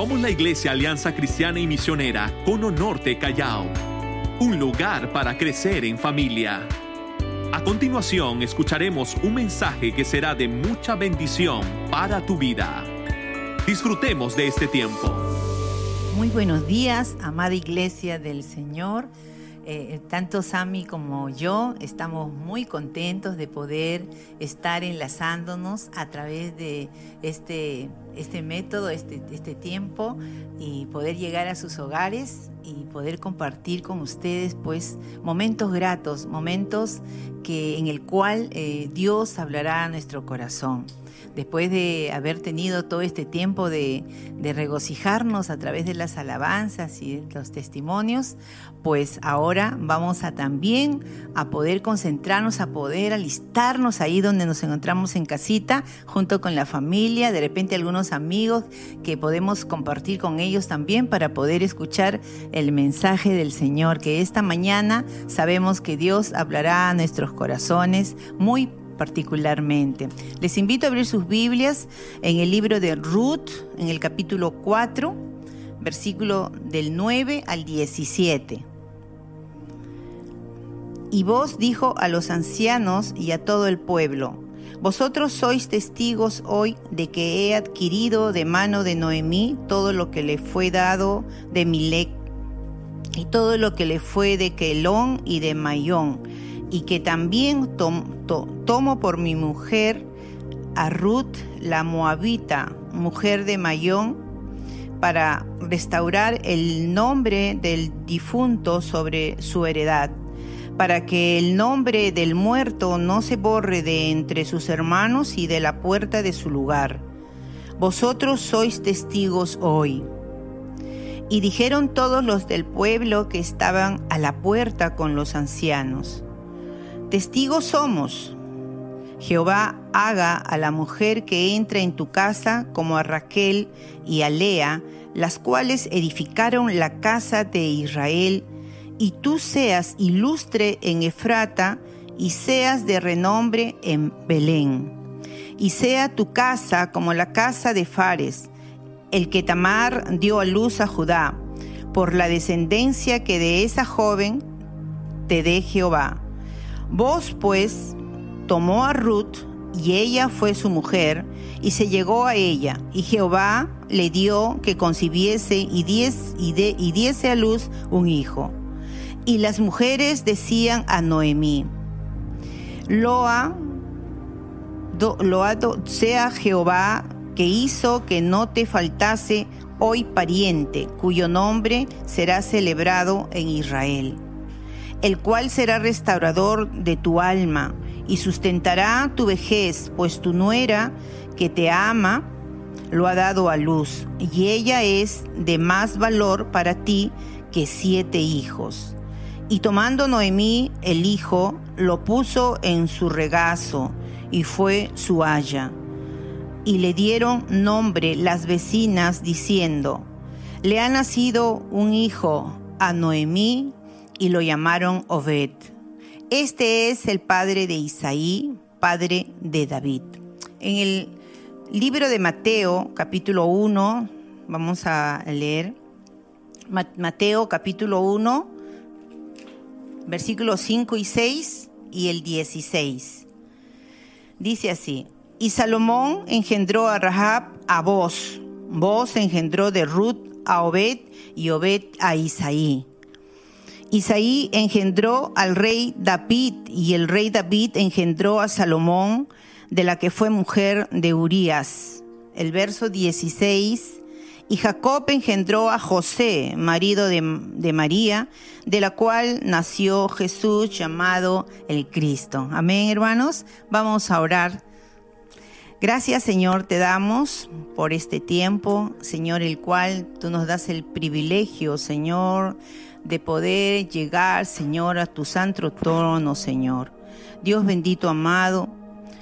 Somos la Iglesia Alianza Cristiana y Misionera Cono Norte Callao, un lugar para crecer en familia. A continuación escucharemos un mensaje que será de mucha bendición para tu vida. Disfrutemos de este tiempo. Muy buenos días, amada Iglesia del Señor. Eh, tanto Sami como yo estamos muy contentos de poder estar enlazándonos a través de este, este método, este, este tiempo y poder llegar a sus hogares y poder compartir con ustedes pues momentos gratos, momentos que en el cual eh, Dios hablará a nuestro corazón después de haber tenido todo este tiempo de, regocijarnos a través de las alabanzas y los testimonios, pues ahora vamos a también a poder concentrarnos, a poder alistarnos ahí donde nos encontramos en casita, junto con la familia, de repente algunos amigos que podemos compartir con ellos también para poder escuchar el mensaje del Señor, que esta mañana sabemos que Dios hablará a nuestros corazones muy particularmente. Les invito a abrir sus Biblias en el libro de Ruth, en el capítulo 4, versículo del 9 al 17. Y vos dijo a los ancianos y a todo el pueblo, vosotros sois testigos hoy de que he adquirido de mano de Noemí todo lo que le fue dado de Milec y todo lo que le fue de Quelón y de Mayón y que también tomo por mi mujer a Ruth la Moabita, mujer de Mayón, para restaurar el nombre del difunto sobre su heredad, para que el nombre del muerto no se borre de entre sus hermanos y de la puerta de su lugar. Vosotros sois testigos hoy. Y dijeron todos los del pueblo que estaban a la puerta con los ancianos. Testigos somos. Jehová haga a la mujer que entra en tu casa como a Raquel y a Lea, las cuales edificaron la casa de Israel, y tú seas ilustre en Efrata y seas de renombre en Belén. Y sea tu casa como la casa de Fares, el que Tamar dio a luz a Judá, por la descendencia que de esa joven te dé Jehová Vos pues tomó a Ruth y ella fue su mujer y se llegó a ella y Jehová le dio que concibiese y, y, diese a luz un hijo. Y las mujeres decían a Noemí, Loa, sea Jehová que hizo que no te faltase hoy pariente, cuyo nombre será celebrado en Israel el cual será restaurador de tu alma y sustentará tu vejez, pues tu nuera que te ama lo ha dado a luz, y ella es de más valor para ti que siete hijos. Y tomando Noemí el hijo, lo puso en su regazo, y fue su haya. Y le dieron nombre las vecinas, diciendo, le ha nacido un hijo a Noemí y lo llamaron Obed. Este es el padre de Isaí, padre de David. En el libro de Mateo, capítulo 1, vamos a leer. Mateo, capítulo 1, versículos 5 y 6 y el 16. Dice así, y Salomón engendró a Rahab a Boz, Boz engendró de Ruth a Obed y Obed a Isaí. Isaí engendró al rey David y el rey David engendró a Salomón, de la que fue mujer de Urías. El verso 16. Y Jacob engendró a José, marido de, de, María, de la cual nació Jesús llamado el Cristo. Amén, hermanos. Vamos a orar. Gracias, Señor, te damos por este tiempo, Señor, el cual tú nos das el privilegio, Señor, de poder llegar, Señor, a tu santo trono, Señor. Dios bendito, amado,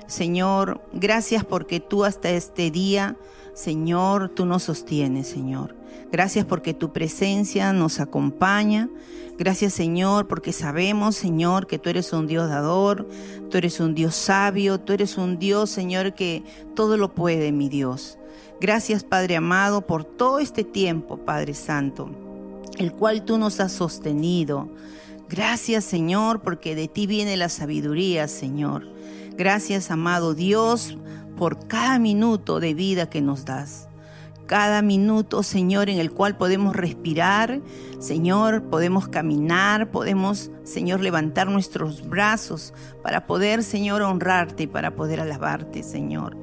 Señor, gracias porque tú hasta este día, Señor, tú nos sostienes, Señor. Gracias porque tu presencia nos acompaña. Gracias, Señor, porque sabemos, Señor, que tú eres un Dios dador, tú eres un Dios sabio, tú eres un Dios, Señor, que todo lo puede, mi Dios. Gracias, Padre amado, por todo este tiempo, Padre Santo, el cual tú nos has sostenido. Gracias, Señor, porque de ti viene la sabiduría, Señor. Gracias, amado Dios, por cada minuto de vida que nos das cada minuto, Señor, en el cual podemos respirar, Señor, podemos caminar, podemos, Señor, levantar nuestros brazos para poder, Señor, honrarte y para poder alabarte, Señor.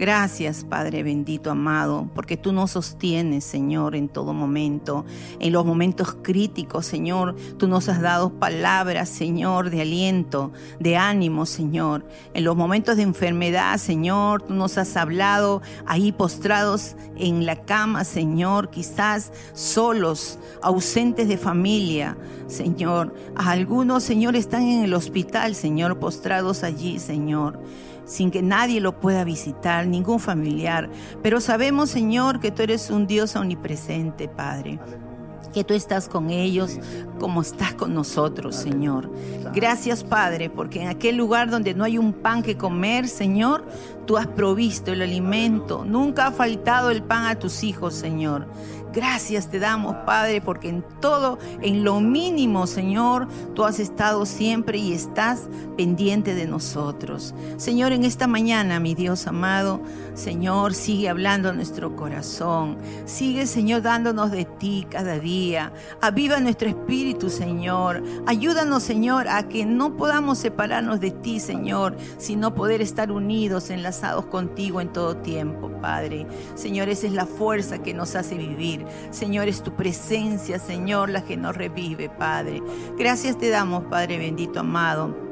Gracias, Padre bendito, amado, porque tú nos sostienes, Señor, en todo momento. En los momentos críticos, Señor, tú nos has dado palabras, Señor, de aliento, de ánimo, Señor. En los momentos de enfermedad, Señor, tú nos has hablado ahí postrados en la cama, Señor, quizás solos, ausentes de familia, Señor. algunos, Señor, están en el hospital, Señor, postrados allí, Señor sin que nadie lo pueda visitar, ningún familiar. Pero sabemos, Señor, que tú eres un Dios omnipresente, Padre que tú estás con ellos como estás con nosotros, Señor. Gracias, Padre, porque en aquel lugar donde no hay un pan que comer, Señor, tú has provisto el alimento. Nunca ha faltado el pan a tus hijos, Señor. Gracias te damos, Padre, porque en todo, en lo mínimo, Señor, tú has estado siempre y estás pendiente de nosotros. Señor, en esta mañana, mi Dios amado, Señor, sigue hablando nuestro corazón. Sigue, Señor, dándonos de ti cada día. Aviva nuestro espíritu, Señor. Ayúdanos, Señor, a que no podamos separarnos de ti, Señor, sino poder estar unidos, enlazados contigo en todo tiempo, Padre. Señor, esa es la fuerza que nos hace vivir. Señor, es tu presencia, Señor, la que nos revive, Padre. Gracias te damos, Padre bendito, amado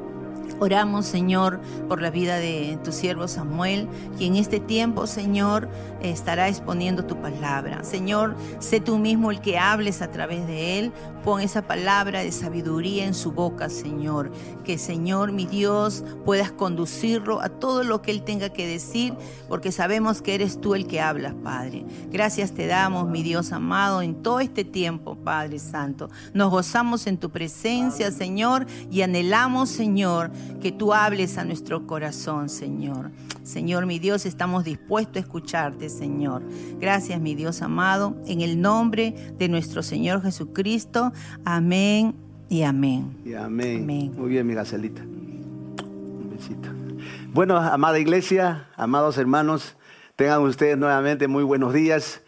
Oramos, Señor, por la vida de tu siervo Samuel, quien en este tiempo, Señor, estará exponiendo tu palabra. Señor, sé tú mismo el que hables a través de él. Pon esa palabra de sabiduría en su boca, Señor. Que, Señor, mi Dios, puedas conducirlo a todo lo que él tenga que decir, porque sabemos que eres tú el que hablas, Padre. Gracias te damos, mi Dios amado, en todo este tiempo, Padre Santo. Nos gozamos en tu presencia, Señor, y anhelamos, Señor, que tú hables a nuestro corazón, Señor. Señor, mi Dios, estamos dispuestos a escucharte, Señor. Gracias, mi Dios amado, en el nombre de nuestro Señor Jesucristo. Amén y amén. Y amén. Muy bien, mi gacelita. Un besito. Bueno, amada iglesia, amados hermanos, tengan ustedes nuevamente muy buenos días.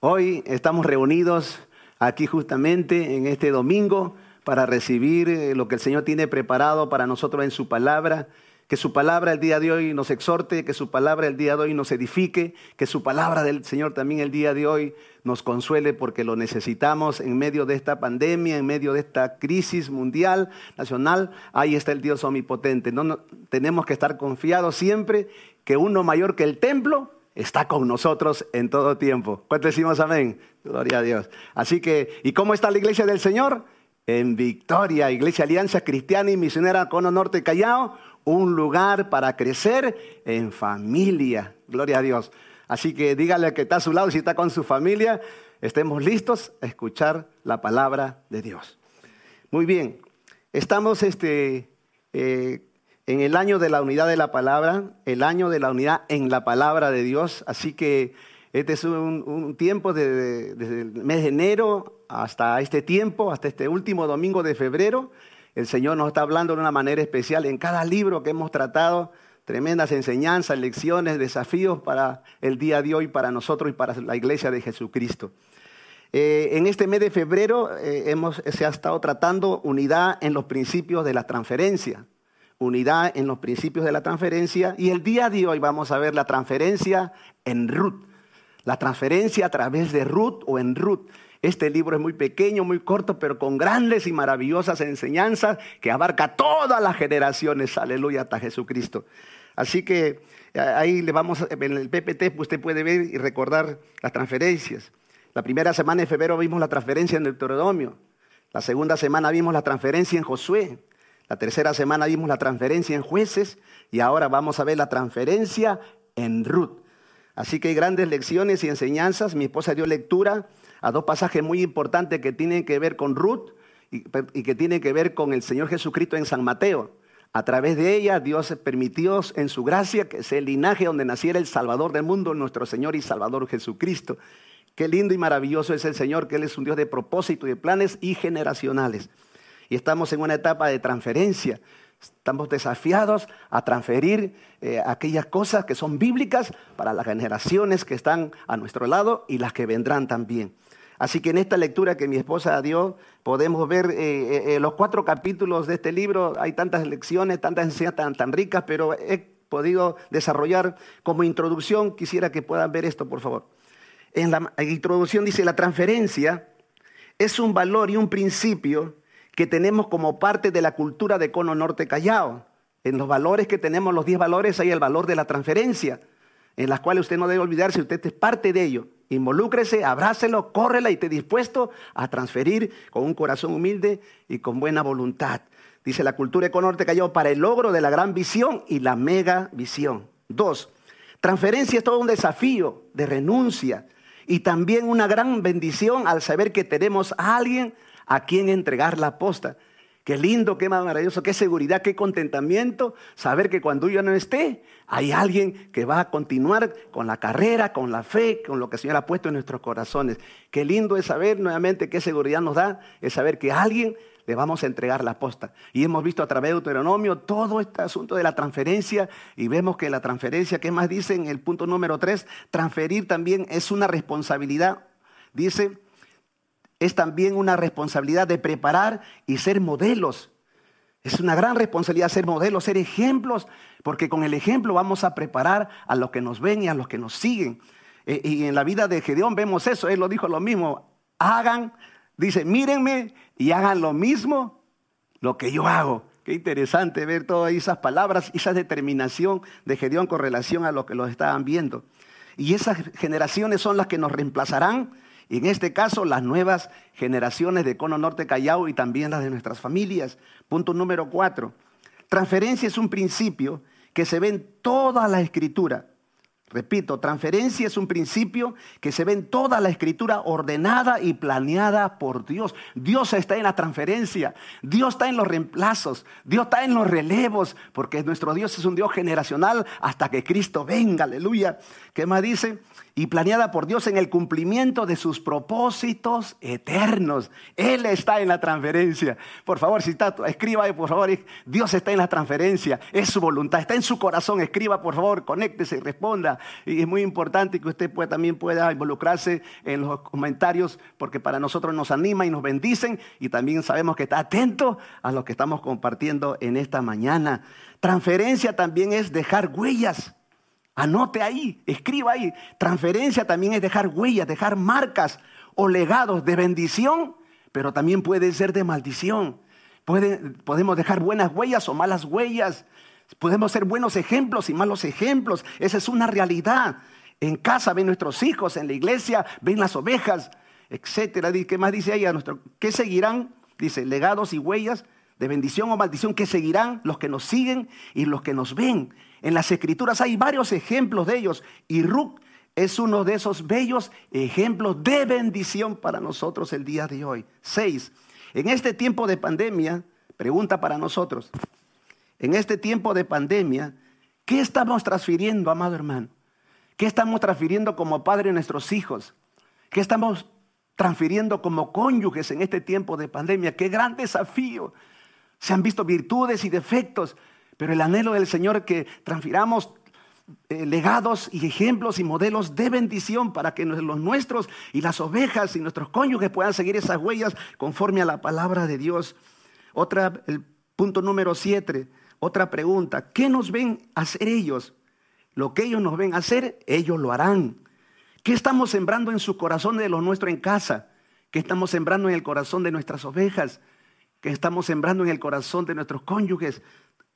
Hoy estamos reunidos aquí justamente en este domingo para recibir eh, lo que el Señor tiene preparado para nosotros en su palabra. Que su palabra el día de hoy nos exhorte, que su palabra el día de hoy nos edifique, que su palabra del Señor también el día de hoy nos consuele porque lo necesitamos en medio de esta pandemia, en medio de esta crisis mundial, nacional. Ahí está el Dios omnipotente. No, tenemos que estar confiados siempre que uno mayor que el templo está con nosotros en todo tiempo. ¿Cuánto decimos amén? Gloria a Dios. Así que, ¿y cómo está la iglesia del Señor? En Victoria, Iglesia Alianza Cristiana y Misionera Cono Norte Callao, un lugar para crecer en familia. Gloria a Dios. Así que dígale que está a su lado, si está con su familia, estemos listos a escuchar la palabra de Dios. Muy bien, estamos este, eh, en el año de la unidad de la palabra, el año de la unidad en la palabra de Dios, así que este es un, tiempo desde el mes de enero hasta este tiempo, hasta este último domingo de febrero. El Señor nos está hablando de una manera especial en cada libro que hemos tratado. Tremendas enseñanzas, lecciones, desafíos para el día de hoy, para nosotros y para la iglesia de Jesucristo. Eh, en este mes de febrero eh, hemos, se ha estado tratando unidad en los principios de la transferencia. Unidad en los principios de la transferencia. Y el día de hoy vamos a ver la transferencia en Ruth. La transferencia a través de Ruth o en Ruth. Este libro es muy pequeño, muy corto, pero con grandes y maravillosas enseñanzas que abarca todas las generaciones. Aleluya, hasta Jesucristo. Así que eh, ahí le vamos, en el PPT usted puede ver y recordar las transferencias. La primera semana de febrero vimos la transferencia en Deuteronomio. La segunda semana vimos la transferencia en Josué. La tercera semana vimos la transferencia en jueces. Y ahora vamos a ver la transferencia en Ruth. Así que hay grandes lecciones y enseñanzas. Mi esposa dio lectura a dos pasajes muy importantes que tienen que ver con Ruth y, que tienen que ver con el Señor Jesucristo en San Mateo. A través de ella Dios permitió en su gracia que sea el linaje donde naciera el Salvador del mundo, nuestro Señor y Salvador Jesucristo. Qué lindo y maravilloso es el Señor, que Él es un Dios de propósito y de planes y generacionales. Y estamos en una etapa de transferencia. Estamos desafiados a transferir eh, aquellas cosas que son bíblicas para las generaciones que están a nuestro lado y las que vendrán también. Así que en esta lectura que mi esposa dio, podemos ver eh, eh, los cuatro capítulos de este libro. Hay tantas lecciones, tantas enseñanzas tan, ricas, pero he podido desarrollar como introducción. Quisiera que puedan ver esto, por favor. En la introducción dice, la transferencia es un valor y un principio que tenemos como parte de la cultura de Cono Norte Callao. En los valores que tenemos, los diez valores, hay el valor de la transferencia, en las cuales usted no debe olvidarse, usted es parte de ello. Involúcrese, abrácelo, córrela y esté dispuesto a transferir con un corazón humilde y con buena voluntad. Dice la cultura Econorte cayó para el logro de la gran visión y la mega visión. Dos, transferencia es todo un desafío de renuncia y también una gran bendición al saber que tenemos a alguien a quien entregar la posta. Qué lindo, qué maravilloso, qué seguridad, qué contentamiento saber que cuando yo no esté, hay alguien que va a continuar con la carrera, con la fe, con lo que el Señor ha puesto en nuestros corazones. Qué lindo es saber nuevamente qué seguridad nos da, es saber que a alguien le vamos a entregar la posta. Y hemos visto a través de Deuteronomio todo este asunto de la transferencia y vemos que la transferencia, ¿qué más dice en el punto número 3? Transferir también es una responsabilidad. Dice, es también una responsabilidad de preparar y ser modelos. Es una gran responsabilidad ser modelos, ser ejemplos, porque con el ejemplo vamos a preparar a los que nos ven y a los que nos siguen. Eh, y en la vida de Gedeón vemos eso, él lo dijo lo mismo, hagan, dice, mírenme y hagan lo mismo lo que yo hago. Qué interesante ver todas esas palabras, esa determinación de Gedeón con relación a lo que los estaban viendo. Y esas generaciones son las que nos reemplazarán y en este caso, las nuevas generaciones de Cono Norte Callao y también las de nuestras familias. Punto número cuatro. Transferencia es un principio que se ve en toda la escritura. Repito, transferencia es un principio que se ve en toda la escritura ordenada y planeada por Dios. Dios está en la transferencia, Dios está en los reemplazos, Dios está en los relevos, porque nuestro Dios es un Dios generacional hasta que Cristo venga, aleluya. ¿Qué más dice? Y planeada por Dios en el cumplimiento de sus propósitos eternos. Él está en la transferencia. Por favor, si está, escriba, por favor, Dios está en la transferencia, es su voluntad, está en su corazón. Escriba, por favor, conéctese y responda. Y es muy importante que usted también pueda involucrarse en los comentarios, porque para nosotros nos anima y nos bendicen, y también sabemos que está atento a lo que estamos compartiendo en esta mañana. Transferencia también es dejar huellas. Anote ahí, escriba ahí. Transferencia también es dejar huellas, dejar marcas o legados de bendición, pero también puede ser de maldición. podemos dejar buenas huellas o malas huellas. Podemos ser buenos ejemplos y malos ejemplos. Esa es una realidad. En casa ven nuestros hijos, en la iglesia ven las ovejas, etcétera. ¿Qué más dice ahí? ¿Qué seguirán? Dice, legados y huellas de bendición o maldición que seguirán los que nos siguen y los que nos ven. En las escrituras hay varios ejemplos de ellos y Ruth es uno de esos bellos ejemplos de bendición para nosotros el día de hoy. Seis, en este tiempo de pandemia, pregunta para nosotros, en este tiempo de pandemia, ¿qué estamos transfiriendo, amado hermano? ¿Qué estamos transfiriendo como padre a nuestros hijos? ¿Qué estamos transfiriendo como cónyuges en este tiempo de pandemia? ¡Qué gran desafío! Se han visto virtudes y defectos, pero el anhelo del Señor que transfiramos eh, legados y ejemplos y modelos de bendición para que los nuestros y las ovejas y nuestros cónyuges puedan seguir esas huellas conforme a la palabra de Dios. Otra, el punto número siete, otra pregunta, ¿qué nos ven hacer ellos? Lo que ellos nos ven hacer, ellos lo harán. ¿Qué estamos sembrando en su corazón de lo nuestro en casa? ¿Qué estamos sembrando en el corazón de nuestras ovejas? ¿Qué estamos sembrando en el corazón de nuestros cónyuges?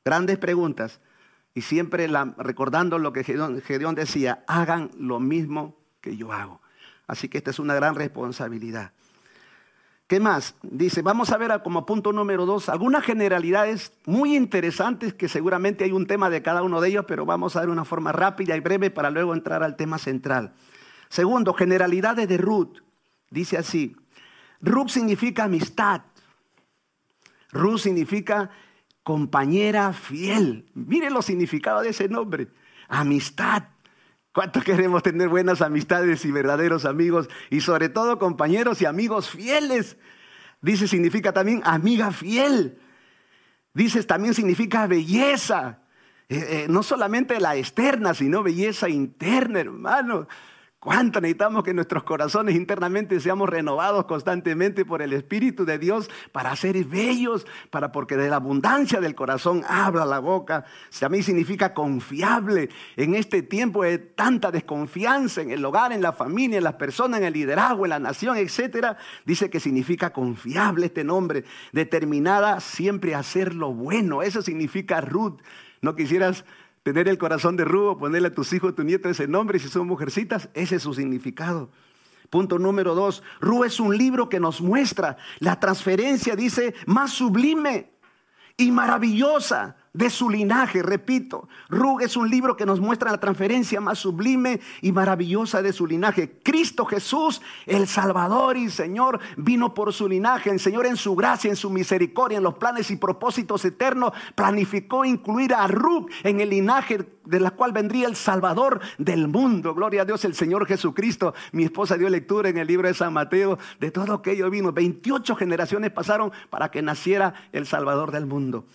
Grandes preguntas. Y siempre recordando lo que Gedeón decía, hagan lo mismo que yo hago. Así que esta es una gran responsabilidad. ¿Qué más? Dice, vamos a ver como punto número dos algunas generalidades muy interesantes que seguramente hay un tema de cada uno de ellos, pero vamos a ver una forma rápida y breve para luego entrar al tema central. Segundo, generalidades de Ruth. Dice así, Ruth significa amistad. Ruth significa compañera fiel. Miren los significados de ese nombre. Amistad. ¿Cuánto queremos tener buenas amistades y verdaderos amigos? Y sobre todo compañeros y amigos fieles. Dice, significa también amiga fiel. Dices, también significa belleza. Eh, eh, no solamente la externa, sino belleza interna, hermano. ¿Cuánto necesitamos que nuestros corazones internamente seamos renovados constantemente por el Espíritu de Dios para ser bellos? Para, porque de la abundancia del corazón habla la boca. También significa confiable. En este tiempo de tanta desconfianza en el hogar, en la familia, en las personas, en el liderazgo, en la nación, etc. Dice que significa confiable este nombre. Determinada siempre a hacer lo bueno. Eso significa Ruth. No quisieras tener el corazón de Rubo, ponerle a tus hijos, a tu nieto ese nombre, si son mujercitas, ese es su significado. Punto número dos, Ru es un libro que nos muestra la transferencia, dice, más sublime y maravillosa de su linaje, repito. Rug es un libro que nos muestra la transferencia más sublime y maravillosa de su linaje. Cristo Jesús, el Salvador y Señor, vino por su linaje. El Señor en su gracia, en su misericordia, en los planes y propósitos eternos, planificó incluir a Rug en el linaje de la cual vendría el Salvador del mundo. Gloria a Dios, el Señor Jesucristo. Mi esposa dio lectura en el libro de San Mateo de todo aquello vino. 28 generaciones pasaron para que naciera el Salvador del mundo.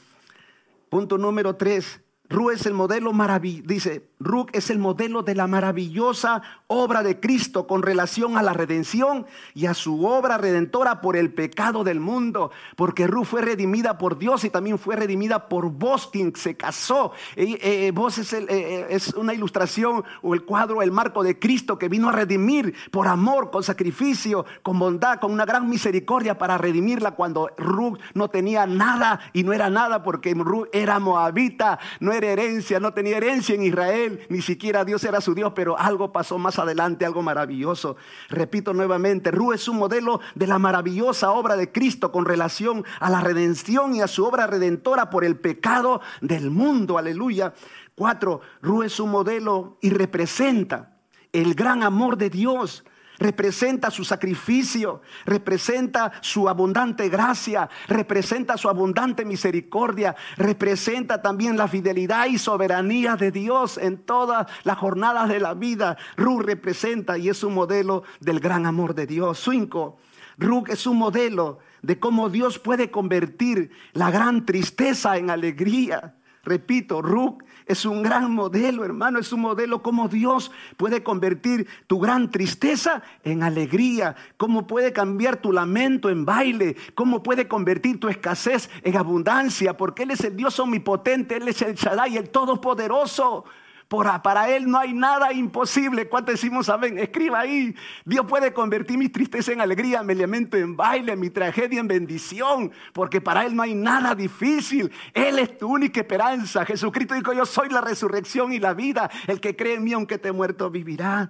Punto número tres. Ru es el modelo maravilloso, dice, Ru es el modelo de la maravillosa obra de Cristo con relación a la redención y a su obra redentora por el pecado del mundo, porque Ru fue redimida por Dios y también fue redimida por vos quien se casó. Eh, eh, vos es, eh, es, una ilustración o el cuadro, el marco de Cristo que vino a redimir por amor, con sacrificio, con bondad, con una gran misericordia para redimirla cuando Ru no tenía nada y no era nada porque Ru era moabita, no era herencia, no tenía herencia en Israel, ni siquiera Dios era su Dios, pero algo pasó más adelante, algo maravilloso. Repito nuevamente, Ru es un modelo de la maravillosa obra de Cristo con relación a la redención y a su obra redentora por el pecado del mundo, aleluya. Cuatro, Ru es un modelo y representa el gran amor de Dios representa su sacrificio, representa su abundante gracia, representa su abundante misericordia, representa también la fidelidad y soberanía de Dios en todas las jornadas de la vida. Ruth representa y es un modelo del gran amor de Dios. Cinco, Ruth es un modelo de cómo Dios puede convertir la gran tristeza en alegría. Repito, Ruth es un gran modelo, hermano, es un modelo como Dios puede convertir tu gran tristeza en alegría, cómo puede cambiar tu lamento en baile, cómo puede convertir tu escasez en abundancia, porque Él es el Dios omnipotente, Él es el Shaddai, el Todopoderoso para Él no hay nada imposible. ¿Cuánto decimos amén? Escriba ahí. Dios puede convertir mi tristeza en alegría, mi elemento en baile, mi tragedia en bendición. Porque para Él no hay nada difícil. Él es tu única esperanza. Jesucristo dijo, yo soy la resurrección y la vida. El que cree en mí, aunque esté muerto, vivirá.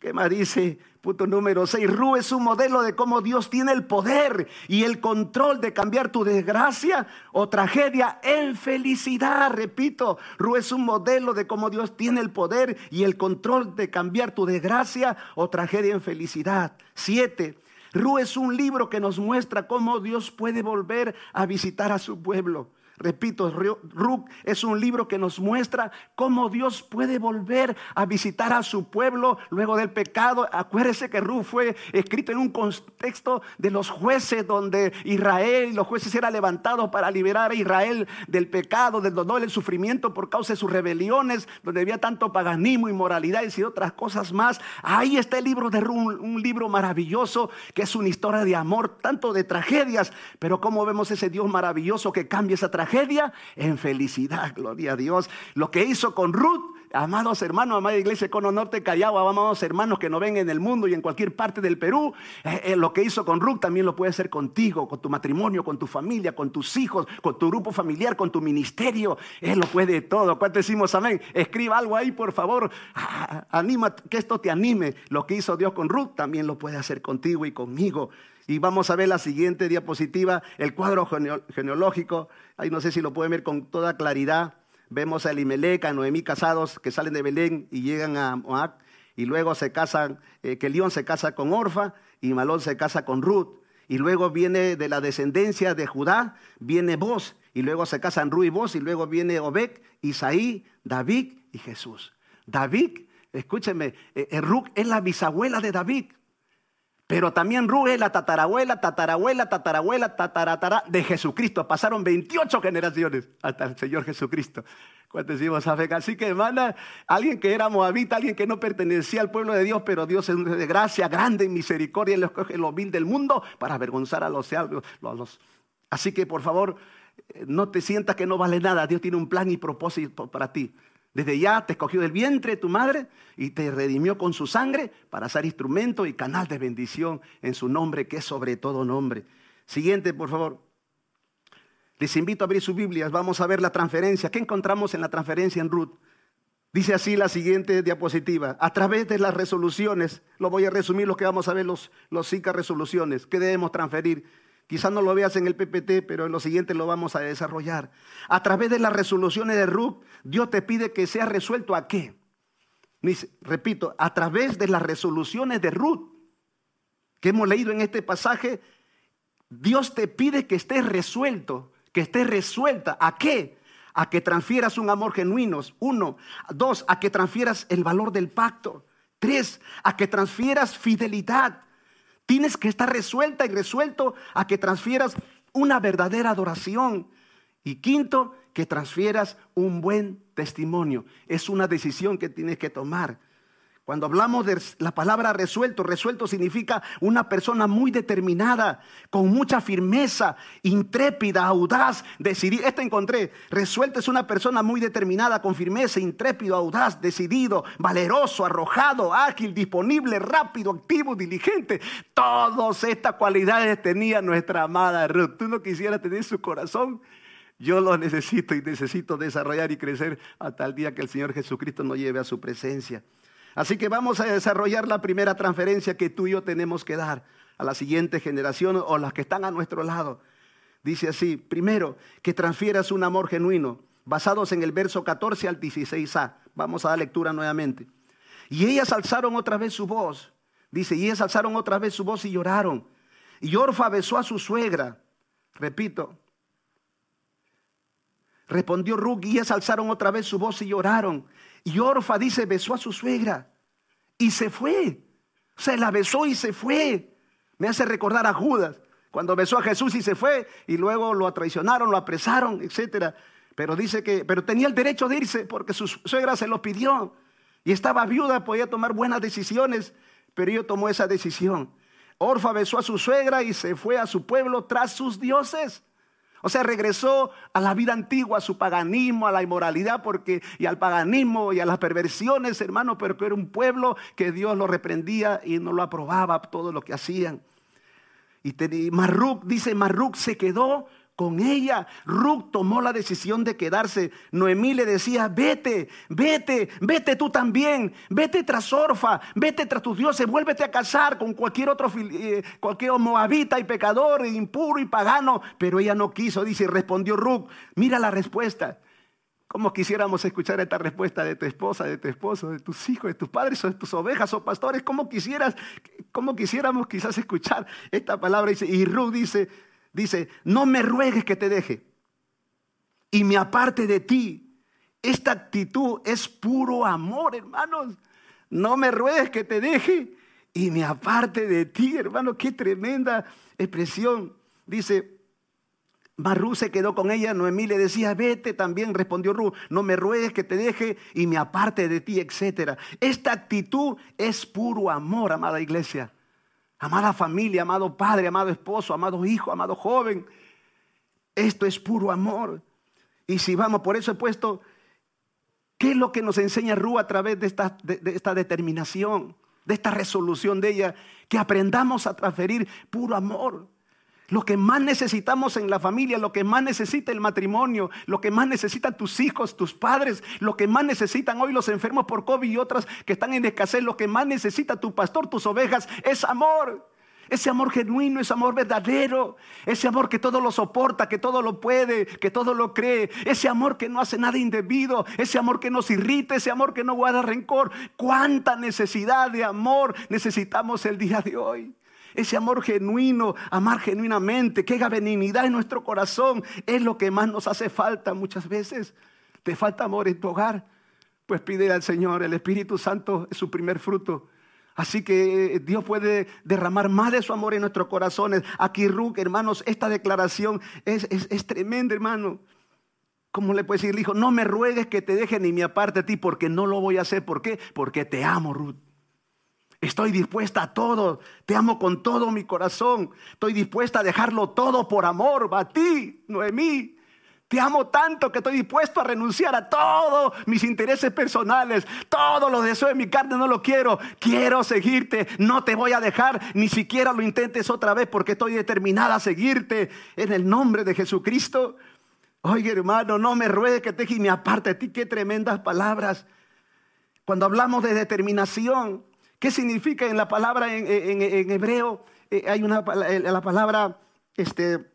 ¿Qué más dice? Punto número 6. Ru es un modelo de cómo Dios tiene el poder y el control de cambiar tu desgracia o tragedia en felicidad. Repito, Ru es un modelo de cómo Dios tiene el poder y el control de cambiar tu desgracia o tragedia en felicidad. 7. Ru es un libro que nos muestra cómo Dios puede volver a visitar a su pueblo. Repito, Ruc es un libro que nos muestra cómo Dios puede volver a visitar a su pueblo luego del pecado. Acuérdese que Ruc fue escrito en un contexto de los jueces donde Israel y los jueces eran levantados para liberar a Israel del pecado, del dolor, del sufrimiento por causa de sus rebeliones, donde había tanto paganismo, inmoralidades y otras cosas más. Ahí está el libro de Ruc, un libro maravilloso que es una historia de amor, tanto de tragedias, pero cómo vemos ese Dios maravilloso que cambia esa tragedia en felicidad, gloria a Dios. Lo que hizo con Ruth, amados hermanos, amada iglesia Cono Norte Callao, amados hermanos que nos ven en el mundo y en cualquier parte del Perú, eh, eh, lo que hizo con Ruth también lo puede hacer contigo, con tu matrimonio, con tu familia, con tus hijos, con tu grupo familiar, con tu ministerio. Él lo puede todo. ¿Cuánto decimos amén? Escriba algo ahí, por favor. Ah, anima, que esto te anime. Lo que hizo Dios con Ruth también lo puede hacer contigo y conmigo. Y vamos a ver la siguiente diapositiva, el cuadro genealógico. Ahí no sé si lo pueden ver con toda claridad. Vemos a Elimelech, a Noemí casados que salen de Belén y llegan a Moab. Y luego se casan, eh, que León se casa con Orfa y Malón se casa con Ruth. y luego viene de la descendencia de Judá, viene vos, y luego se casan Ru y vos, y luego viene Obed, Isaí, David y Jesús. David, escúcheme, eh, eh, Ru es la bisabuela de David. Pero también Ru es la tatarabuela, tatarabuela, tatarabuela, tataratara de Jesucristo. Pasaron 28 generaciones hasta el Señor Jesucristo. Cuando decimos Así que, hermana, alguien que era moabita, alguien que no pertenecía al pueblo de Dios, pero Dios es de gracia, grande en misericordia, Él escoge lo vil del mundo para avergonzar a los, los. Así que, por favor, eh, no te sientas que no vale nada. Dios tiene un plan y propósito para ti. Desde ya te escogió del vientre de tu madre y te redimió con su sangre para ser instrumento y canal de bendición en su nombre, que es sobre todo nombre. Siguiente, por favor. Les invito a abrir sus Biblias. Vamos a ver la transferencia. ¿Qué encontramos en la transferencia en Ruth? Dice así la siguiente diapositiva. A través de las resoluciones, lo voy a resumir lo que vamos a ver, los, los cinco resoluciones que debemos transferir. Quizás no lo veas en el PPT, pero en lo siguiente lo vamos a desarrollar. A través de las resoluciones de Ruth, Dios te pide que sea resuelto a qué. Repito, a través de las resoluciones de Ruth que hemos leído en este pasaje, Dios te pide que estés resuelto, que estés resuelta. ¿A qué? A que transfieras un amor genuino. Uno. Dos, a que transfieras el valor del pacto. Tres, a que transfieras fidelidad. Tienes que estar resuelta y resuelto a que transfieras una verdadera adoración. Y quinto, que transfieras un buen testimonio. Es una decisión que tienes que tomar. Cuando hablamos de la palabra resuelto, resuelto significa una persona muy determinada, con mucha firmeza, intrépida, audaz, decidida. Esta encontré. Resuelto es una persona muy determinada, con firmeza, intrépido, audaz, decidido, valeroso, arrojado, ágil, disponible, rápido, activo, diligente. Todas estas cualidades tenía nuestra amada Ruth. ¿Tú no quisieras tener su corazón? Yo lo necesito y necesito desarrollar y crecer hasta el día que el Señor Jesucristo nos lleve a su presencia. Así que vamos a desarrollar la primera transferencia que tú y yo tenemos que dar a la siguiente generación o las que están a nuestro lado. Dice así, primero, que transfieras un amor genuino, basados en el verso 14 al 16a. Vamos a dar lectura nuevamente. Y ellas alzaron otra vez su voz. Dice, y ellas alzaron otra vez su voz y lloraron. Y Orfa besó a su suegra. Repito. Respondió Ruth y ellas alzaron otra vez su voz y lloraron. Y Orfa dice, besó a su suegra y se fue. Se la besó y se fue. Me hace recordar a Judas, cuando besó a Jesús y se fue, y luego lo traicionaron, lo apresaron, etc. Pero dice que, pero tenía el derecho de irse porque su suegra se lo pidió. Y estaba viuda, podía tomar buenas decisiones, pero ella tomó esa decisión. Orfa besó a su suegra y se fue a su pueblo tras sus dioses. O sea, regresó a la vida antigua, a su paganismo, a la inmoralidad, porque, y al paganismo y a las perversiones, hermano, pero era un pueblo que Dios lo reprendía y no lo aprobaba todo lo que hacían. Y, y Marruc, dice, Marruc se quedó con ella. Ruth tomó la decisión de quedarse. Noemí le decía, vete, vete, vete tú también, vete tras Orfa, vete tras tus dioses, vuélvete a casar con cualquier otro, eh, cualquier moabita y pecador, impuro y pagano. Pero ella no quiso, dice, y respondió Ruth, mira la respuesta. ¿Cómo quisiéramos escuchar esta respuesta de tu esposa, de tu esposo, de tus hijos, de tus padres o de tus ovejas o pastores? ¿Cómo quisieras, cómo quisiéramos quizás escuchar esta palabra? y Ruth dice, Dice, no me ruegues que te deje y me aparte de ti. Esta actitud es puro amor, hermanos. No me ruegues que te deje y me aparte de ti, hermano. Qué tremenda expresión. Dice, Marú se quedó con ella, Noemí le decía, vete también, respondió Ru, no me ruegues que te deje y me aparte de ti, etc. Esta actitud es puro amor, amada iglesia. Amada familia, amado padre, amado esposo, amado hijo, amado joven. Esto es puro amor. Y si vamos, por eso he puesto, ¿qué es lo que nos enseña Rú a través de esta, de esta determinación, de esta resolución de ella? Que aprendamos a transferir puro amor. Lo que más necesitamos en la familia, lo que más necesita el matrimonio, lo que más necesitan tus hijos, tus padres, lo que más necesitan hoy los enfermos por COVID y otras que están en escasez, lo que más necesita tu pastor, tus ovejas, es amor. Ese amor genuino, ese amor verdadero, ese amor que todo lo soporta, que todo lo puede, que todo lo cree, ese amor que no hace nada indebido, ese amor que nos irrita, ese amor que no guarda rencor. ¿Cuánta necesidad de amor necesitamos el día de hoy? Ese amor genuino, amar genuinamente, que benignidad en nuestro corazón, es lo que más nos hace falta muchas veces. ¿Te falta amor en tu hogar? Pues pide al Señor, el Espíritu Santo es su primer fruto. Así que eh, Dios puede derramar más de su amor en nuestros corazones. Aquí, Ruth, hermanos, esta declaración es, es, tremenda, hermano. ¿Cómo le puede decir el hijo? No me ruegues que te deje ni me aparte a ti porque no lo voy a hacer. ¿Por qué? Porque te amo, Ruth. Estoy dispuesta a todo. Te amo con todo mi corazón. Estoy dispuesta a dejarlo todo por amor a ti, Noemí. Te amo tanto que estoy dispuesto a renunciar a todos mis intereses personales. Todos los deseos de mi carne no lo quiero. Quiero seguirte. No te voy a dejar. Ni siquiera lo intentes otra vez porque estoy determinada a seguirte. En el nombre de Jesucristo. Oye hermano, no me ruegues que te y me aparte de ti. Qué tremendas palabras. Cuando hablamos de determinación, ¿qué significa en la palabra en, hebreo? Eh, hay una la palabra este,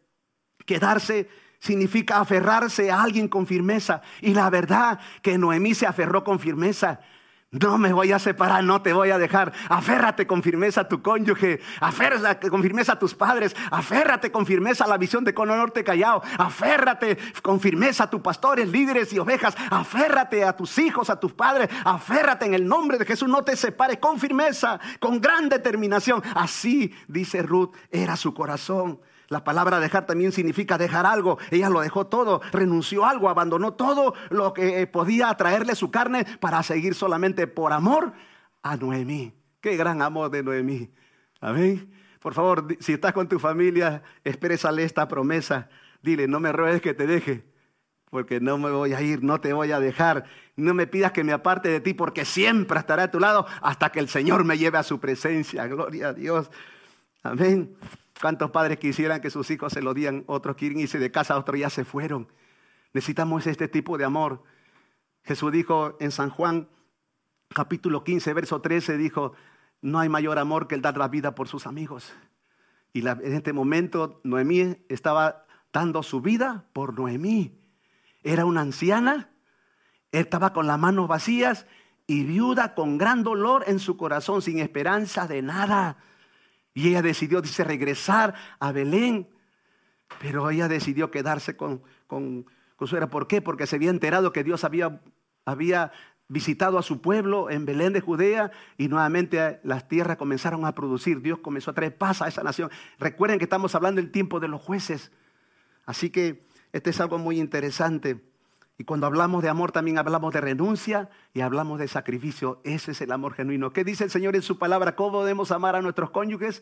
quedarse significa aferrarse a alguien con firmeza. Y la verdad que Noemí se aferró con firmeza. No me voy a separar, no te voy a dejar. Aférrate con firmeza a tu cónyuge, aférrate con firmeza a tus padres, aférrate con firmeza a la visión de Cono Norte Callao, aférrate con firmeza a tus pastores, líderes y ovejas, aférrate a tus hijos, a tus padres, aférrate en el nombre de Jesús, no te separes con firmeza, con gran determinación. Así, dice Ruth, era su corazón. La palabra dejar también significa dejar algo. Ella lo dejó todo, renunció a algo, abandonó todo lo que eh, podía atraerle su carne para seguir solamente por amor a Noemí. Qué gran amor de Noemí. Amén. Por favor, si estás con tu familia, exprésale esta promesa. Dile, no me ruegues que te deje, porque no me voy a ir, no te voy a dejar. No me pidas que me aparte de ti, porque siempre estaré a tu lado hasta que el Señor me lleve a su presencia. Gloria a Dios. Amén. ¿Cuántos padres quisieran que sus hijos se lo dieran? Otros quieren irse de casa, otros ya se fueron. Necesitamos este tipo de amor. Jesús dijo en San Juan, capítulo 15, verso 13, dijo, no hay mayor amor que el dar la vida por sus amigos. Y en este momento Noemí estaba dando su vida por Noemí. Era una anciana, estaba con las manos vacías y viuda con gran dolor en su corazón, sin esperanza de nada. Y ella decidió, dice, regresar a Belén. Pero ella decidió quedarse con, con, su era. ¿Por qué? Porque se había enterado que Dios había, había visitado a su pueblo en Belén de Judea y nuevamente las tierras comenzaron a producir. Dios comenzó a traer paz a esa nación. Recuerden que estamos hablando del tiempo de los jueces. Así que este es algo muy interesante. Y cuando hablamos de amor también hablamos de renuncia y hablamos de sacrificio. Ese es el amor genuino. ¿Qué dice el Señor en su palabra? ¿Cómo debemos amar a nuestros cónyuges?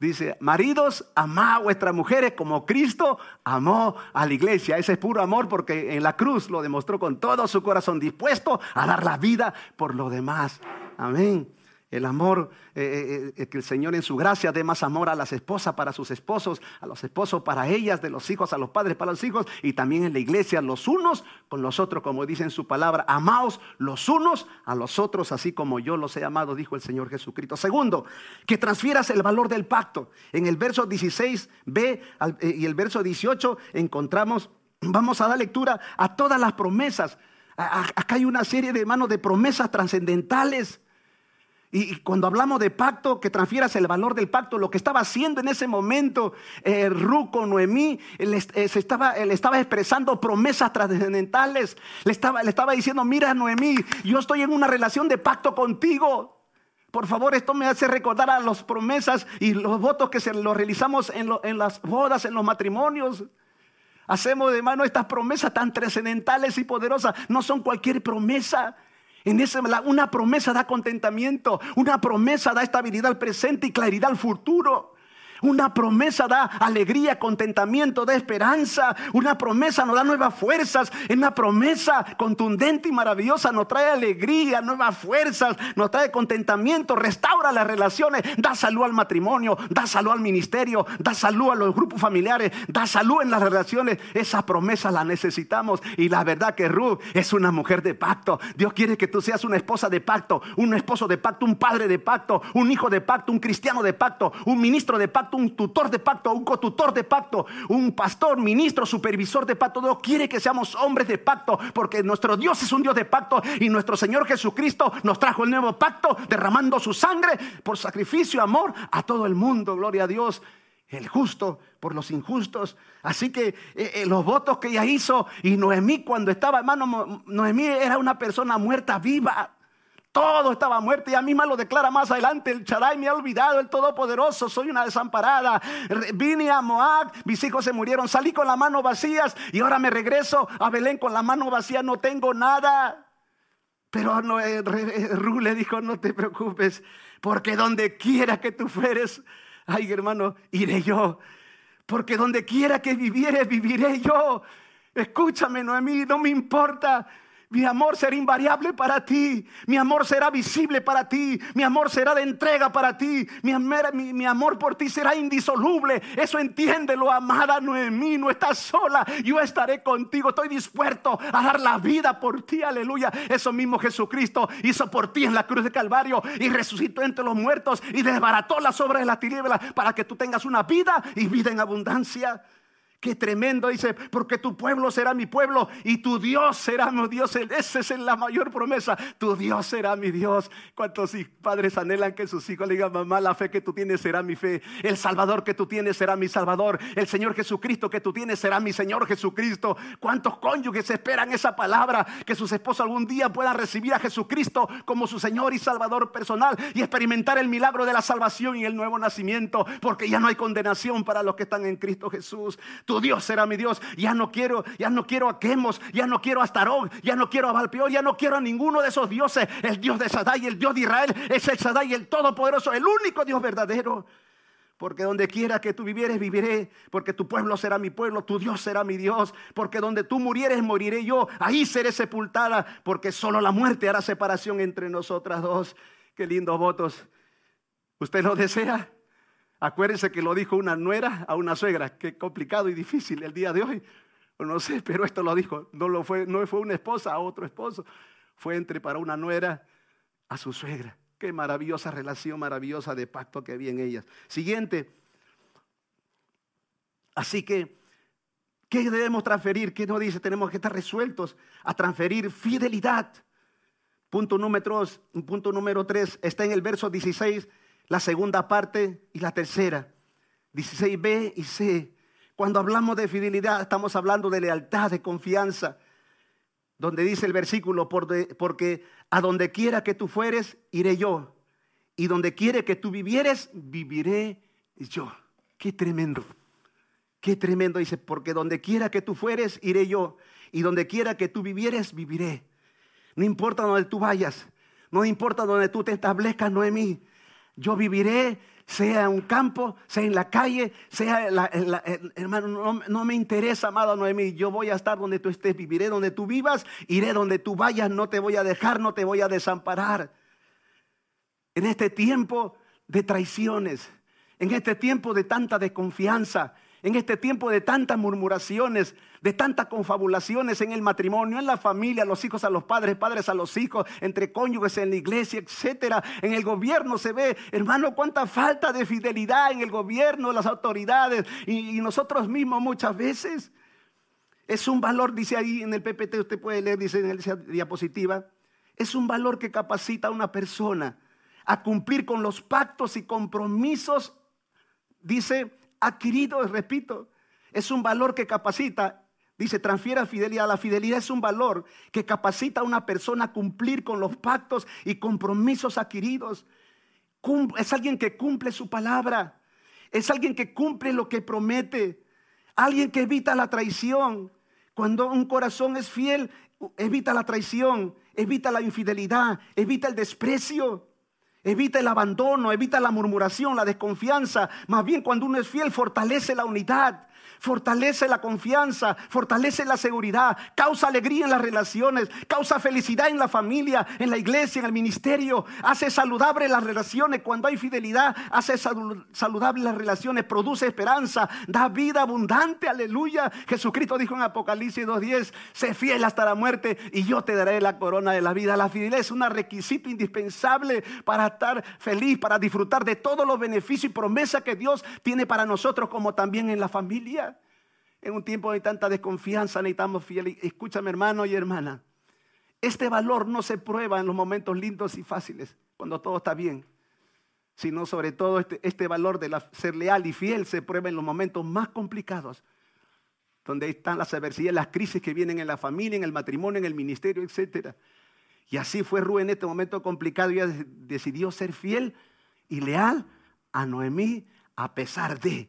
Dice, maridos, amad a vuestras mujeres como Cristo amó a la iglesia. Ese es puro amor porque en la cruz lo demostró con todo su corazón, dispuesto a dar la vida por lo demás. Amén. El amor, eh, eh, eh, que el Señor en su gracia dé más amor a las esposas para sus esposos, a los esposos para ellas, de los hijos a los padres para los hijos, y también en la iglesia los unos con los otros, como dice en su palabra, amaos los unos a los otros, así como yo los he amado, dijo el Señor Jesucristo. Segundo, que transfieras el valor del pacto. En el verso 16b y el verso 18 encontramos, vamos a dar lectura a todas las promesas. Acá hay una serie de manos de promesas trascendentales y cuando hablamos de pacto, que transfieras el valor del pacto, lo que estaba haciendo en ese momento eh, Ruco, Noemí, le, eh, estaba, estaba expresando promesas trascendentales. Le estaba, le estaba diciendo, mira Noemí, yo estoy en una relación de pacto contigo. Por favor, esto me hace recordar a las promesas y los votos que se los realizamos en las bodas, en los matrimonios. Hacemos de mano estas promesas tan trascendentales y poderosas. No son cualquier promesa. En esa, una promesa da contentamiento, una promesa da estabilidad al presente y claridad al futuro. Una promesa da alegría, contentamiento, da esperanza. Una promesa nos da nuevas fuerzas. Una promesa contundente y maravillosa nos trae alegría, nuevas fuerzas, nos trae contentamiento, restaura las relaciones, da salud al matrimonio, da salud al ministerio, da salud a los grupos familiares, da salud en las relaciones. Esa promesa la necesitamos. Y la verdad que Ruth es una mujer de pacto. Dios quiere que tú seas una esposa de pacto, un esposo de pacto, un padre de pacto, un hijo de pacto, un cristiano de pacto, un ministro de pacto un tutor de pacto, un cotutor de pacto, un pastor, ministro, supervisor de pacto. Dios quiere que seamos hombres de pacto, porque nuestro Dios es un Dios de pacto y nuestro Señor Jesucristo nos trajo el nuevo pacto, derramando su sangre por sacrificio, amor a todo el mundo. Gloria a Dios el justo por los injustos. Así que eh, eh, los votos que ella hizo y Noemí cuando estaba, hermano, Noemí era una persona muerta viva. Todo estaba muerto y a mí misma lo declara más adelante. El Charay me ha olvidado, el Todopoderoso, soy una desamparada. Vine a Moab, mis hijos se murieron, salí con las manos vacías y ahora me regreso a Belén con la mano vacía, no tengo nada. Pero no, eh, Ru le dijo, no te preocupes, porque donde quiera que tú fueres, ay hermano, iré yo. Porque donde quiera que vivieres, viviré yo. Escúchame, Noemí, no me importa mi amor será invariable para ti. Mi amor será visible para ti. Mi amor será de entrega para ti. Mi, amor por ti será indisoluble. Eso entiéndelo, amada Noemí. No estás sola. Yo estaré contigo. Estoy dispuesto a dar la vida por ti. Aleluya. Eso mismo Jesucristo hizo por ti en la cruz de Calvario y resucitó entre los muertos y desbarató las obras de la tinieblas para que tú tengas una vida y vida en abundancia. Qué tremendo, dice, porque tu pueblo será mi pueblo y tu Dios será mi Dios. Esa es la mayor promesa. Tu Dios será mi Dios. ¿Cuántos padres anhelan que sus hijos le digan, mamá, la fe que tú tienes será mi fe? El Salvador que tú tienes será mi Salvador. El Señor Jesucristo que tú tienes será mi Señor Jesucristo. ¿Cuántos cónyuges esperan esa palabra? Que sus esposos algún día puedan recibir a Jesucristo como su Señor y Salvador personal y experimentar el milagro de la salvación y el nuevo nacimiento. Porque ya no hay condenación para los que están en Cristo Jesús. Tu Dios será mi Dios. Ya no quiero, ya no quiero a Quemos, ya no quiero a Astarón, ya no quiero a Valpeor, ya no quiero a ninguno de esos dioses. El Dios de Sadai, el Dios de Israel, es el Sadai, el Todopoderoso, el único Dios verdadero. Porque donde quiera que tú vivieres, viviré. Porque tu pueblo será mi pueblo, tu Dios será mi Dios. Porque donde tú murieres, moriré yo. Ahí seré sepultada. Porque solo la muerte hará separación entre nosotras dos. Qué lindos votos. ¿Usted lo desea? Acuérdense que lo dijo una nuera a una suegra. Qué complicado y difícil el día de hoy. No sé, pero esto lo dijo. No, lo fue, no fue una esposa a otro esposo. Fue entre para una nuera a su suegra. Qué maravillosa relación, maravillosa de pacto que había en ellas. Siguiente. Así que, ¿qué debemos transferir? ¿Qué nos dice? Tenemos que estar resueltos a transferir fidelidad. Punto número, punto número tres está en el verso 16 la segunda parte y la tercera. 16b y c. Cuando hablamos de fidelidad estamos hablando de lealtad, de confianza. Donde dice el versículo, porque a donde quiera que tú fueres, iré yo. Y donde quiera que tú vivieres, viviré yo. Qué tremendo. Qué tremendo. Dice, porque donde quiera que tú fueres, iré yo. Y donde quiera que tú vivieres, viviré. No importa donde tú vayas. No importa donde tú te establezcas, Noemí. Yo viviré, sea en un campo, sea en la calle, sea, la, hermano, no, me interesa, amado Noemí. Yo voy a estar donde tú estés, viviré donde tú vivas, iré donde tú vayas, no te voy a dejar, no te voy a desamparar. En este tiempo de traiciones, en este tiempo de tanta desconfianza, en este tiempo de tantas murmuraciones, de tantas confabulaciones en el matrimonio, en la familia, los hijos a los padres, padres a los hijos, entre cónyuges en la iglesia, etcétera. En el gobierno se ve, hermano, cuánta falta de fidelidad en el gobierno, las autoridades y, nosotros mismos muchas veces. Es un valor, dice ahí en el PPT, usted puede leer, dice en la diapositiva, es un valor que capacita a una persona a cumplir con los pactos y compromisos, dice, adquiridos, repito, es un valor que capacita Dice, transfiera fidelidad. La fidelidad es un valor que capacita a una persona a cumplir con los pactos y compromisos adquiridos. Es alguien que cumple su palabra. Es alguien que cumple lo que promete. Alguien que evita la traición. Cuando un corazón es fiel, evita la traición, evita la infidelidad, evita el desprecio. Evita el abandono, evita la murmuración, la desconfianza. Más bien cuando uno es fiel fortalece la unidad, fortalece la confianza, fortalece la seguridad, causa alegría en las relaciones, causa felicidad en la familia, en la iglesia, en el ministerio, hace saludable las relaciones. Cuando hay fidelidad, hace saludable las relaciones, produce esperanza, da vida abundante, aleluya. Jesucristo dijo en Apocalipsis 2.10, sé fiel hasta la muerte y yo te daré la corona de la vida. La fidelidad es un requisito indispensable para estar feliz, para disfrutar de todos los beneficios y promesas que Dios tiene para nosotros, como también en la familia. En un tiempo de tanta desconfianza necesitamos fiel. Escúchame hermano y hermana. Este valor no se prueba en los momentos lindos y fáciles, cuando todo está bien, sino sobre todo este, este valor de ser leal y fiel se prueba en los momentos más complicados, donde están las adversidades, las crisis que vienen en la familia, en el matrimonio, en el ministerio, etc. Y así fue Rubén en este momento complicado. Ella decidió ser fiel y leal a Noemí a pesar de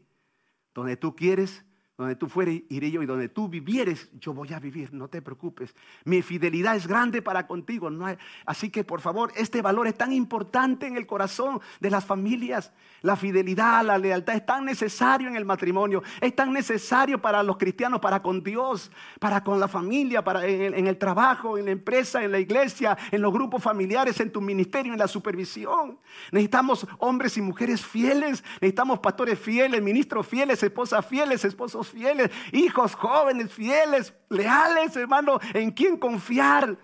donde tú quieres donde tú fueres, iré yo, y donde tú vivieres, yo voy a vivir, no te preocupes. Mi fidelidad es grande para contigo. Así que, por favor, este valor es tan importante en el corazón de las familias. La fidelidad, la lealtad es tan necesario en el matrimonio, es tan necesario para los cristianos, para con Dios, para con la familia, para en el trabajo, en la empresa, en la iglesia, en los grupos familiares, en tu ministerio, en la supervisión. Necesitamos hombres y mujeres fieles, necesitamos pastores fieles, ministros fieles, esposas fieles, esposos fieles, hijos jóvenes fieles, leales, hermano, en quien confiar.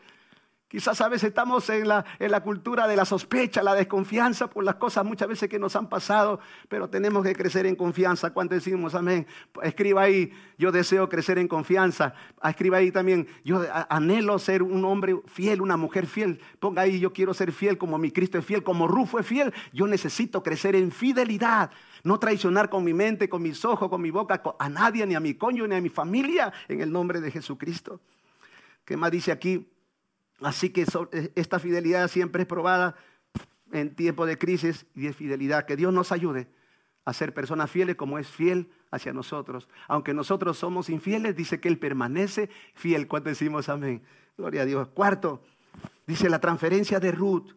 Quizás a veces estamos en la, en la, cultura de la sospecha, la desconfianza por las cosas muchas veces que nos han pasado, pero tenemos que crecer en confianza. Cuando decimos amén, escriba ahí, yo deseo crecer en confianza. Escriba ahí también, yo anhelo ser un hombre fiel, una mujer fiel. Ponga ahí, yo quiero ser fiel como mi Cristo es fiel, como Rufo es fiel. Yo necesito crecer en fidelidad. No traicionar con mi mente, con mis ojos, con mi boca, a nadie, ni a mi coño, ni a mi familia, en el nombre de Jesucristo. ¿Qué más dice aquí? Así que eh, esta fidelidad siempre es probada en tiempo de crisis y de fidelidad. Que Dios nos ayude a ser personas fieles como es fiel hacia nosotros. Aunque nosotros somos infieles, dice que Él permanece fiel. Cuando decimos amén? Gloria a Dios. Cuarto, dice la transferencia de Ruth.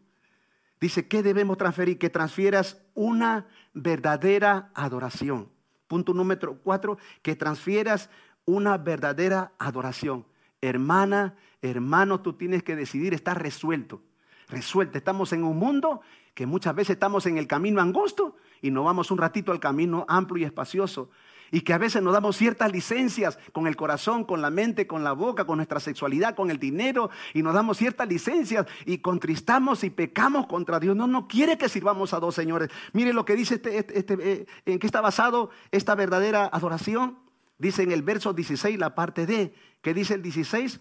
Dice, ¿qué debemos transferir? Que transfieras una verdadera adoración. Punto número cuatro, que transfieras una verdadera adoración. Hermana, hermano, tú tienes que decidir estar resuelto. Resuelto. Estamos en un mundo que muchas veces estamos en el camino angosto y nos vamos un ratito al camino amplio y espacioso y que a veces nos damos ciertas licencias con el corazón, con la mente, con la boca, con nuestra sexualidad, con el dinero, y nos damos ciertas licencias y contristamos y pecamos contra Dios. No, no quiere que sirvamos a dos señores. Mire lo que dice este, este, este eh, en qué está basado esta verdadera adoración. Dice en el verso 16, la parte D, que dice el 16,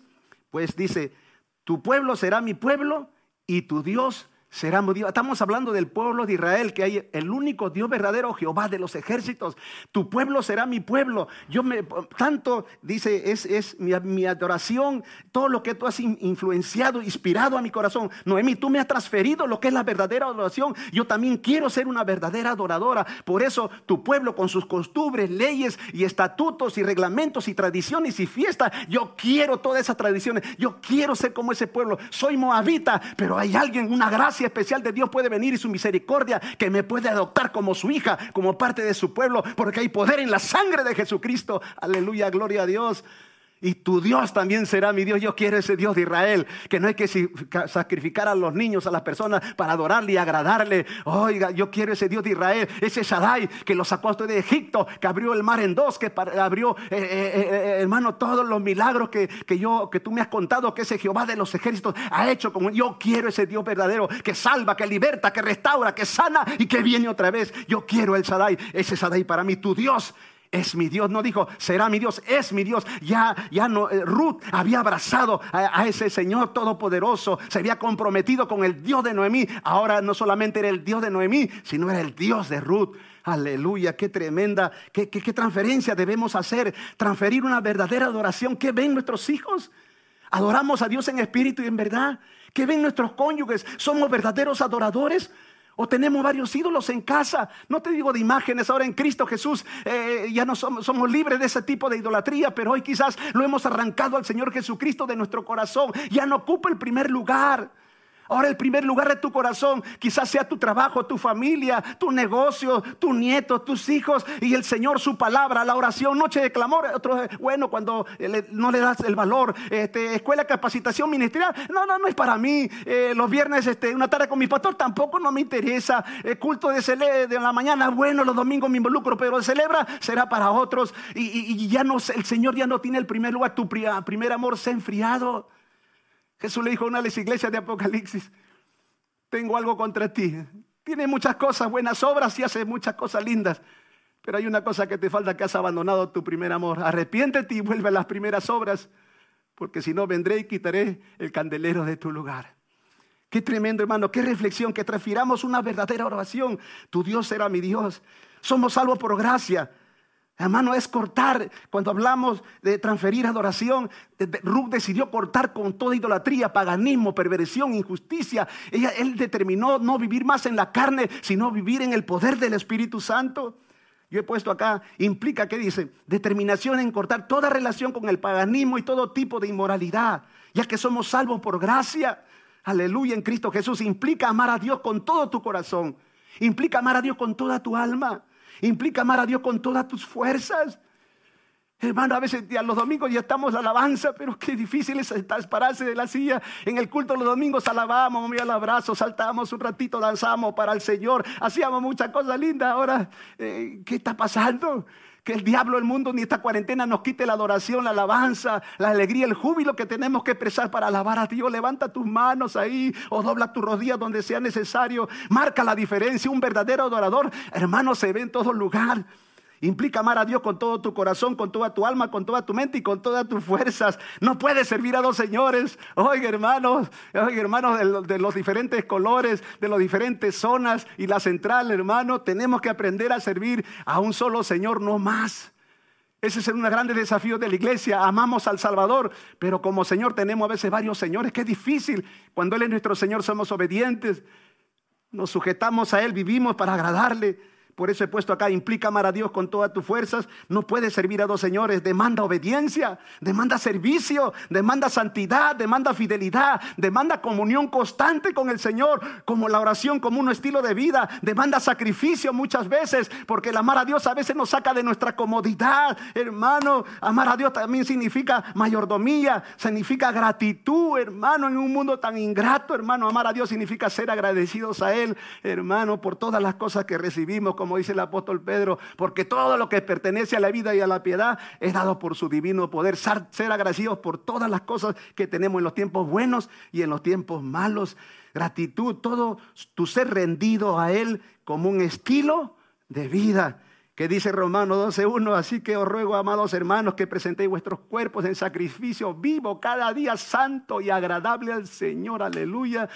pues dice, tu pueblo será mi pueblo y tu Dios será Dios. Estamos hablando del pueblo de Israel, que hay el único Dios verdadero, Jehová de los ejércitos. Tu pueblo será mi pueblo. Yo me, tanto, dice, es, es mi, adoración, todo lo que tú has influenciado, inspirado a mi corazón. Noemí, tú me has transferido lo que es la verdadera adoración. Yo también quiero ser una verdadera adoradora. Por eso tu pueblo con sus costumbres, leyes y estatutos y reglamentos y tradiciones y fiestas, yo quiero todas esas tradiciones. Yo quiero ser como ese pueblo. Soy moabita, pero hay alguien, una gracia especial de Dios puede venir y su misericordia que me puede adoptar como su hija, como parte de su pueblo, porque hay poder en la sangre de Jesucristo. Aleluya, gloria a Dios. Y tu Dios también será mi Dios. Yo quiero ese Dios de Israel. Que no hay que sacrificar a los niños, a las personas, para adorarle y agradarle. Oiga, yo quiero ese Dios de Israel. Ese Shaddai que lo sacó de Egipto, que abrió el mar en dos, que abrió, eh, eh, eh, hermano, todos los milagros que, yo, que tú me has contado, que ese Jehová de los ejércitos ha hecho. Como yo quiero ese Dios verdadero, que salva, que liberta, que restaura, que sana y que viene otra vez. Yo quiero el Shaddai. Ese Shaddai para mí, tu Dios es mi Dios. No dijo, será mi Dios, es mi Dios. Ya, ya no, eh, Ruth había abrazado a, ese Señor todopoderoso, se había comprometido con el Dios de Noemí. Ahora no solamente era el Dios de Noemí, sino era el Dios de Ruth. Aleluya, qué tremenda, qué, qué, qué transferencia debemos hacer. Transferir una verdadera adoración. ¿Qué ven nuestros hijos? Adoramos a Dios en espíritu y en verdad. ¿Qué ven nuestros cónyuges? ¿Somos verdaderos adoradores? O tenemos varios ídolos en casa. No te digo de imágenes, ahora en Cristo Jesús eh, ya no somos, somos, libres de ese tipo de idolatría, pero hoy quizás lo hemos arrancado al Señor Jesucristo de nuestro corazón. Ya no ocupa el primer lugar. Ahora el primer lugar de tu corazón quizás sea tu trabajo, tu familia, tu negocio, tu nieto, tus hijos y el Señor su palabra, la oración, noche de clamor. Otro, bueno, cuando no le das el valor, este, escuela capacitación ministerial, no, no, no es para mí. Eh, los viernes, este, una tarde con mi pastor tampoco no me interesa. El culto de, de la mañana, bueno, los domingos me involucro, pero celebra será para otros y, ya no, el Señor ya no tiene el primer lugar, tu primer amor se ha enfriado. Jesús le dijo a una de las iglesias de Apocalipsis, tengo algo contra ti. Tiene muchas cosas, buenas obras y hace muchas cosas lindas. Pero hay una cosa que te falta, que has abandonado tu primer amor. Arrepiéntete y vuelve a las primeras obras, porque si no vendré y quitaré el candelero de tu lugar. Qué tremendo, hermano, qué reflexión, que transfiramos una verdadera oración. Tu Dios será mi Dios. Somos salvos por gracia. Hermano, es cortar. Cuando hablamos de transferir adoración, Ruth decidió cortar con toda idolatría, paganismo, perversión, injusticia. Ella, él determinó no vivir más en la carne, sino vivir en el poder del Espíritu Santo. Yo he puesto acá, implica, ¿qué dice? Determinación en cortar toda relación con el paganismo y todo tipo de inmoralidad, ya que somos salvos por gracia. Aleluya en Cristo Jesús. Implica amar a Dios con todo tu corazón. Implica amar a Dios con toda tu alma. Implica amar a Dios con todas tus fuerzas. Hermano, a veces los domingos ya estamos alabanza, pero qué difícil es pararse de la silla. En el culto los domingos alabamos, me abrazo, saltamos un ratito, danzamos para el Señor, hacíamos muchas cosas lindas. Ahora, eh, ¿qué está pasando? Que el diablo, el mundo, ni esta cuarentena nos quite la adoración, la alabanza, la alegría, el júbilo que tenemos que expresar para alabar a Dios. Levanta tus manos ahí o dobla tus rodillas donde sea necesario. Marca la diferencia. Un verdadero adorador, hermano, se ve en todo lugar. Implica amar a Dios con todo tu corazón, con toda tu alma, con toda tu mente y con todas tus fuerzas. No puedes servir a dos señores. Oiga, hermanos, oiga, hermanos de, de, los diferentes colores, de las diferentes zonas y la central, hermano, tenemos que aprender a servir a un solo Señor, no más. Ese es un gran desafío de la iglesia. Amamos al Salvador, pero como Señor tenemos a veces varios señores. Qué difícil. Cuando Él es nuestro Señor somos obedientes. Nos sujetamos a Él, vivimos para agradarle. Por eso he puesto acá, implica amar a Dios con todas tus fuerzas. No puedes servir a dos señores. Demanda obediencia, demanda servicio, demanda santidad, demanda fidelidad, demanda comunión constante con el Señor, como la oración, como un estilo de vida. Demanda sacrificio muchas veces, porque el amar a Dios a veces nos saca de nuestra comodidad. Hermano, amar a Dios también significa mayordomía, significa gratitud, hermano, en un mundo tan ingrato, hermano. Amar a Dios significa ser agradecidos a Él, hermano, por todas las cosas que recibimos dice el apóstol Pedro, porque todo lo que pertenece a la vida y a la piedad es dado por su divino poder. Ser agradecidos por todas las cosas que tenemos en los tiempos buenos y en los tiempos malos. Gratitud, todo tu ser rendido a Él como un estilo de vida que dice Romano 12.1, así que os ruego, amados hermanos, que presentéis vuestros cuerpos en sacrificio vivo cada día santo y agradable al Señor, aleluya,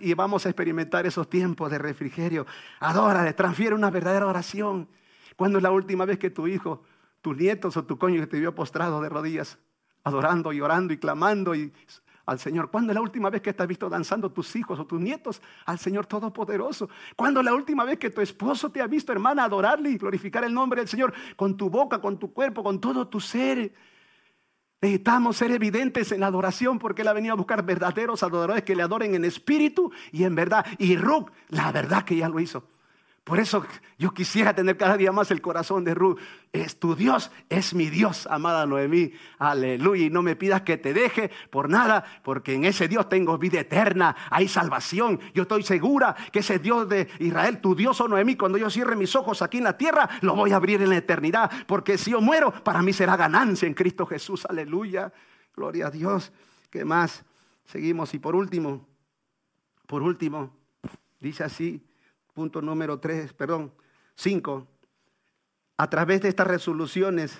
y vamos a experimentar esos tiempos de refrigerio. Adórale, transfiere una verdadera oración. ¿Cuándo es la última vez que tu hijo, tus nietos o tu coño te vio postrado de rodillas, adorando y orando y clamando y al Señor? ¿Cuándo es la última vez que te has visto danzando tus hijos o tus nietos al Señor Todopoderoso? ¿Cuándo es la última vez que tu esposo te ha visto, hermana, adorarle y glorificar el nombre del Señor con tu boca, con tu cuerpo, con todo tu ser? Necesitamos ser evidentes en la adoración porque Él ha venido a buscar verdaderos adoradores que le adoren en espíritu y en verdad. Y Ruth, la verdad que ya lo hizo. Por eso yo quisiera tener cada día más el corazón de Ruth. Es tu Dios, es mi Dios, amada Noemí. Aleluya. Y no me pidas que te deje por nada, porque en ese Dios tengo vida eterna, hay salvación. Yo estoy segura que ese Dios de Israel, tu Dios, oh Noemí, cuando yo cierre mis ojos aquí en la tierra, lo voy a abrir en la eternidad. Porque si yo muero, para mí será ganancia en Cristo Jesús. Aleluya. Gloria a Dios. ¿Qué más? Seguimos. Y por último, por último, dice así punto número 3, perdón, 5, a través de estas resoluciones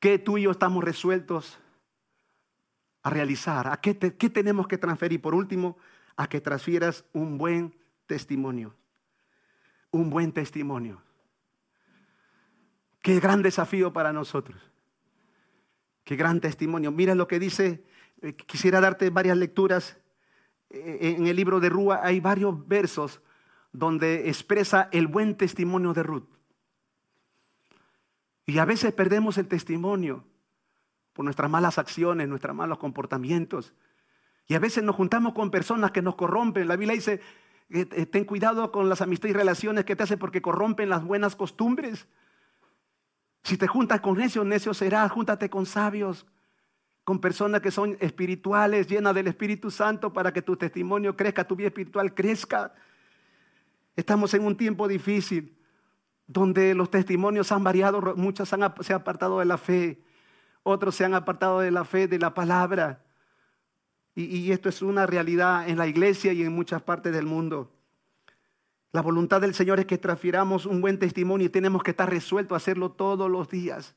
que tú y yo estamos resueltos a realizar, a qué, qué tenemos que transferir. Por último, a que transfieras un buen testimonio. Un buen testimonio. Qué gran desafío para nosotros. Qué gran testimonio. Mira lo que dice, eh, quisiera darte varias lecturas. Eh, en el libro de Rúa hay varios versos donde expresa el buen testimonio de Ruth. Y a veces perdemos el testimonio por nuestras malas acciones, nuestros malos comportamientos. Y a veces nos juntamos con personas que nos corrompen. La Biblia dice, eh, eh, ten cuidado con las amistades y relaciones que te hacen porque corrompen las buenas costumbres. Si te juntas con necios, necios serás. Júntate con sabios, con personas que son espirituales, llenas del Espíritu Santo, para que tu testimonio crezca, tu vida espiritual crezca. Estamos en un tiempo difícil, donde los testimonios han variado, muchos se han apartado de la fe, otros se han apartado de la fe, de la palabra. Y, y esto es una realidad en la iglesia y en muchas partes del mundo. La voluntad del Señor es que transfiramos un buen testimonio y tenemos que estar resueltos a hacerlo todos los días.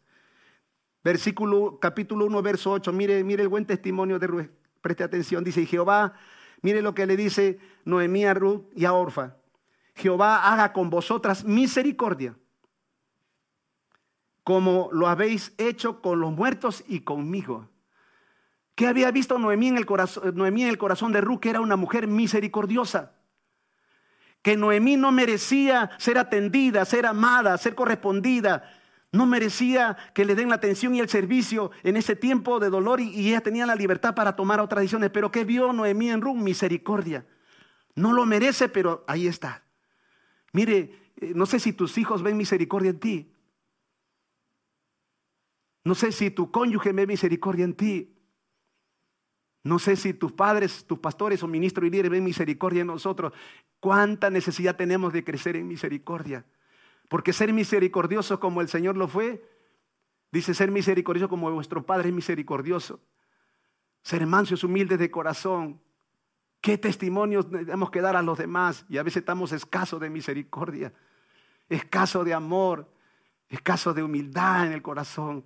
Versículo, capítulo 1, verso 8. Mire, mire el buen testimonio de Ruth. Preste atención. Dice Jehová, mire lo que le dice Noemí a Ruth y a Orfa. Jehová haga con vosotras misericordia, como lo habéis hecho con los muertos y conmigo. ¿Qué había visto Noemí en el corazón, Noemí en el corazón de Ruth? Que era una mujer misericordiosa que Noemí no merecía ser atendida, ser amada, ser correspondida. No merecía que le den la atención y el servicio en ese tiempo de dolor y, ella tenía la libertad para tomar otras decisiones. Pero ¿qué vio Noemí en Ruth? Misericordia. No lo merece, pero ahí está. Mire, eh, no sé si tus hijos ven misericordia en ti. No sé si tu cónyuge ve misericordia en ti. No sé si tus padres, tus pastores o ministros y líderes ven misericordia en nosotros. ¿Cuánta necesidad tenemos de crecer en misericordia? Porque ser misericordioso como el Señor lo fue, dice ser misericordioso como vuestro Padre es misericordioso. Ser mansos, humildes de corazón. ¿Qué testimonios tenemos que dar a los demás? Y a veces estamos escasos de misericordia, escasos de amor, escasos de humildad en el corazón.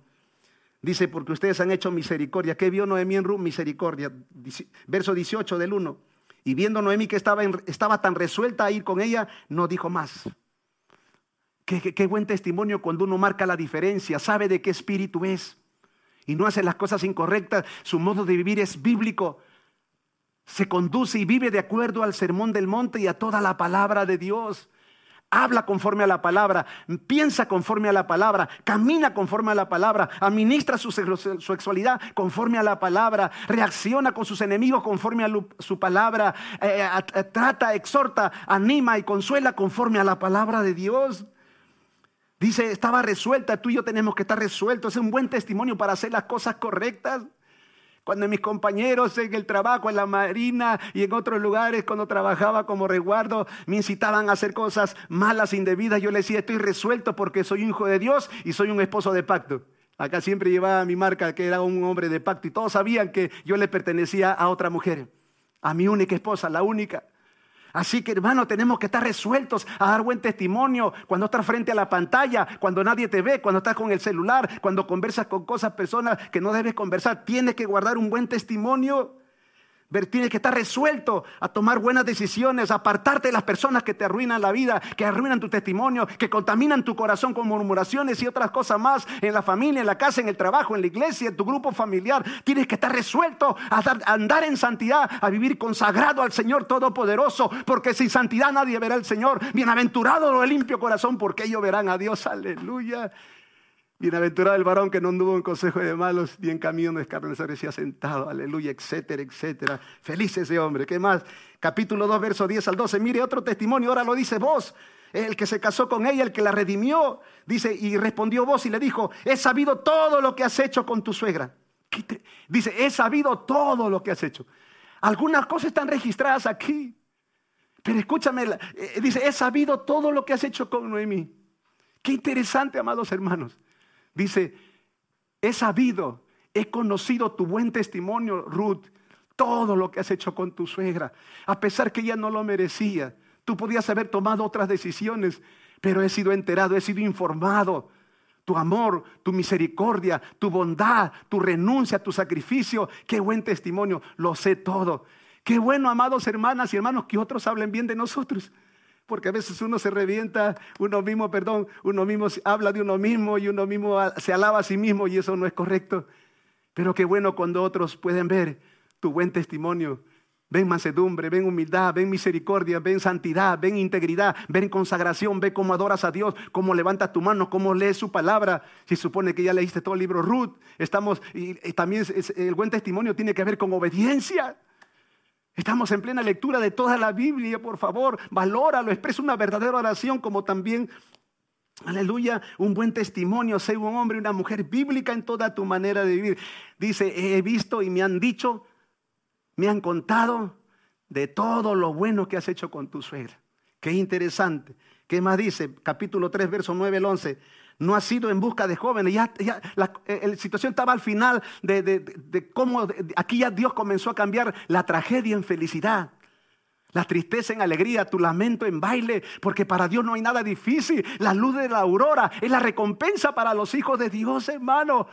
Dice, porque ustedes han hecho misericordia. ¿Qué vio Noemí en Ruth? Misericordia. Verso 18 del 1. Y viendo Noemí que estaba, estaba tan resuelta a ir con ella, no dijo más. Qué, qué, buen testimonio cuando uno marca la diferencia, sabe de qué espíritu es y no hace las cosas incorrectas. Su modo de vivir es bíblico. Se conduce y vive de acuerdo al sermón del monte y a toda la palabra de Dios habla conforme a la palabra, piensa conforme a la palabra, camina conforme a la palabra, administra su sexualidad conforme a la palabra, reacciona con sus enemigos conforme a su palabra, eh, eh, trata, exhorta, anima y consuela conforme a la palabra de Dios. Dice, estaba resuelta, tú y yo tenemos que estar resueltos. Es un buen testimonio para hacer las cosas correctas. Cuando mis compañeros en el trabajo, en la marina y en otros lugares, cuando trabajaba como resguardo, me incitaban a hacer cosas malas, indebidas, yo les decía, estoy resuelto porque soy un hijo de Dios y soy un esposo de pacto. Acá siempre llevaba mi marca que era un hombre de pacto y todos sabían que yo le pertenecía a otra mujer, a mi única esposa, la única. Así que hermano, tenemos que estar resueltos a dar buen testimonio cuando estás frente a la pantalla, cuando nadie te ve, cuando estás con el celular, cuando conversas con cosas, personas que no debes conversar. Tienes que guardar un buen testimonio. Tienes que estar resuelto a tomar buenas decisiones, apartarte de las personas que te arruinan la vida, que arruinan tu testimonio, que contaminan tu corazón con murmuraciones y otras cosas más en la familia, en la casa, en el trabajo, en la iglesia, en tu grupo familiar. Tienes que estar resuelto a, andar en santidad, a vivir consagrado al Señor Todopoderoso, porque sin santidad nadie verá al Señor. Bienaventurado lo limpio corazón, porque ellos verán a Dios. Aleluya. Bienaventurado el varón que no anduvo en consejo de malos, ni en camino de escarnecedores se ha sentado, aleluya, etcétera, etcétera. Feliz ese hombre. ¿Qué más? Capítulo 2, verso 10 al 12. Mire otro testimonio, ahora lo dice vos. El que se casó con ella, el que la redimió, dice, y respondió vos y le dijo, he sabido todo lo que has hecho con tu suegra. Dice, he sabido todo lo que has hecho. Algunas cosas están registradas aquí. Pero escúchame, eh, dice, he sabido todo lo que has hecho con Noemí. Qué interesante, amados hermanos. Dice, he sabido, he conocido tu buen testimonio, Ruth, todo lo que has hecho con tu suegra, a pesar que ella no lo merecía. Tú podías haber tomado otras decisiones, pero he sido enterado, he sido informado. Tu amor, tu misericordia, tu bondad, tu renuncia, tu sacrificio, qué buen testimonio, lo sé todo. Qué bueno, amados hermanas y hermanos, que otros hablen bien de nosotros. Porque a veces uno se revienta, uno mismo, perdón, uno mismo habla de uno mismo y uno mismo se alaba a sí mismo y eso no es correcto. Pero qué bueno cuando otros pueden ver tu buen testimonio. Ven mansedumbre, ven humildad, ven misericordia, ven santidad, ven integridad, ven consagración, ven cómo adoras a Dios, cómo levantas tu mano, cómo lees su palabra. Si supone que ya leíste todo el libro Ruth, estamos, y, también el buen testimonio tiene que ver con obediencia. Estamos en plena lectura de toda la Biblia, por favor, valóralo, expresa una verdadera oración como también, aleluya, un buen testimonio, sé un hombre y una mujer bíblica en toda tu manera de vivir. Dice, he visto y me han dicho, me han contado de todo lo bueno que has hecho con tu suegra. Qué interesante. ¿Qué más dice? Capítulo 3, verso 9 al 11 no ha sido en busca de jóvenes. Ya, la, eh, situación estaba al final de, cómo aquí ya Dios comenzó a cambiar la tragedia en felicidad. La tristeza en alegría, tu lamento en baile, porque para Dios no hay nada difícil. La luz de la aurora es la recompensa para los hijos de Dios, hermano.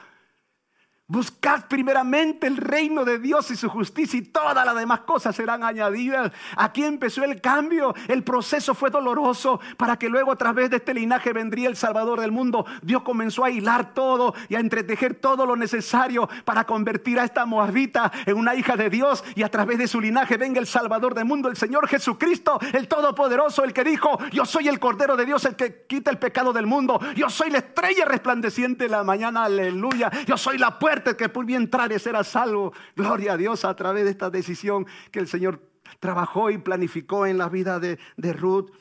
Buscad primeramente el reino de Dios y su justicia y todas las demás cosas serán añadidas. Aquí empezó el cambio. El proceso fue doloroso para que luego a través de este linaje vendría el Salvador del mundo. Dios comenzó a hilar todo y a entretejer todo lo necesario para convertir a esta moabita en una hija de Dios y a través de su linaje venga el Salvador del mundo, el Señor Jesucristo, el Todopoderoso, el que dijo, yo soy el Cordero de Dios, el que quita el pecado del mundo. Yo soy la estrella resplandeciente de la mañana, aleluya. Yo soy la puerta que podía entrar y ser a salvo. Gloria a Dios a través de esta decisión que el Señor trabajó y planificó en la vida de, Ruth.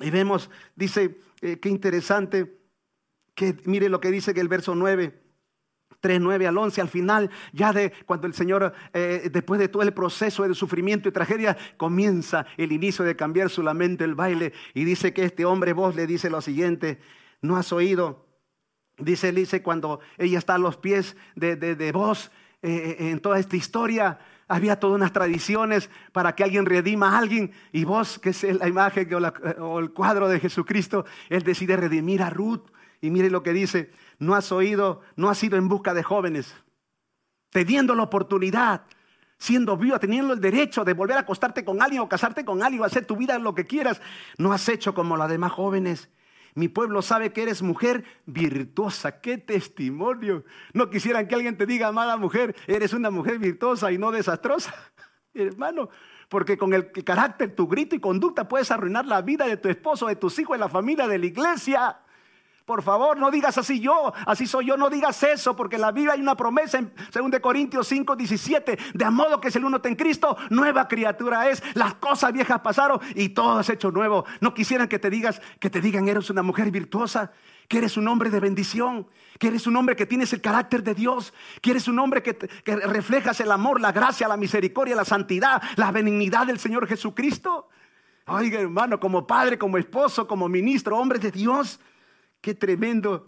Y vemos, dice, eh, qué interesante, que mire lo que dice que el verso 9. 3, 9 al 11, al final, ya de cuando el Señor, eh, después de todo el proceso de sufrimiento y tragedia, comienza el inicio de cambiar su lamento, el baile, y dice que este hombre, vos le dice lo siguiente, no has oído Dice dice cuando ella está a los pies de, de, vos, eh, eh, en toda esta historia, había todas unas tradiciones para que alguien redima a alguien. Y vos, que es la imagen o, el cuadro de Jesucristo, Él decide redimir a Ruth. Y mire lo que dice, no has oído, no has ido en busca de jóvenes, teniendo la oportunidad, siendo vivo, teniendo el derecho de volver a acostarte con alguien o casarte con alguien o hacer tu vida lo que quieras. No has hecho como las demás jóvenes mi pueblo sabe que eres mujer virtuosa. ¡Qué testimonio! No quisieran que alguien te diga, amada mujer, eres una mujer virtuosa y no desastrosa. Hermano, porque con el carácter, tu grito y conducta puedes arruinar la vida de tu esposo, de tus hijos, de la familia, de la iglesia. Por favor, no digas así yo, así soy yo, no digas eso, porque en la Biblia hay una promesa en 2 Corintios 5, 17, de modo que si el uno está en Cristo, nueva criatura es, las cosas viejas pasaron y todo es hecho nuevo. No quisieran que te digas, que te digan eres una mujer virtuosa, que eres un hombre de bendición, que eres un hombre que tienes el carácter de Dios, que eres un hombre que, que reflejas el amor, la gracia, la misericordia, la santidad, la benignidad del Señor Jesucristo. Oiga, hermano, como padre, como esposo, como ministro, hombre de Dios. Qué tremendo.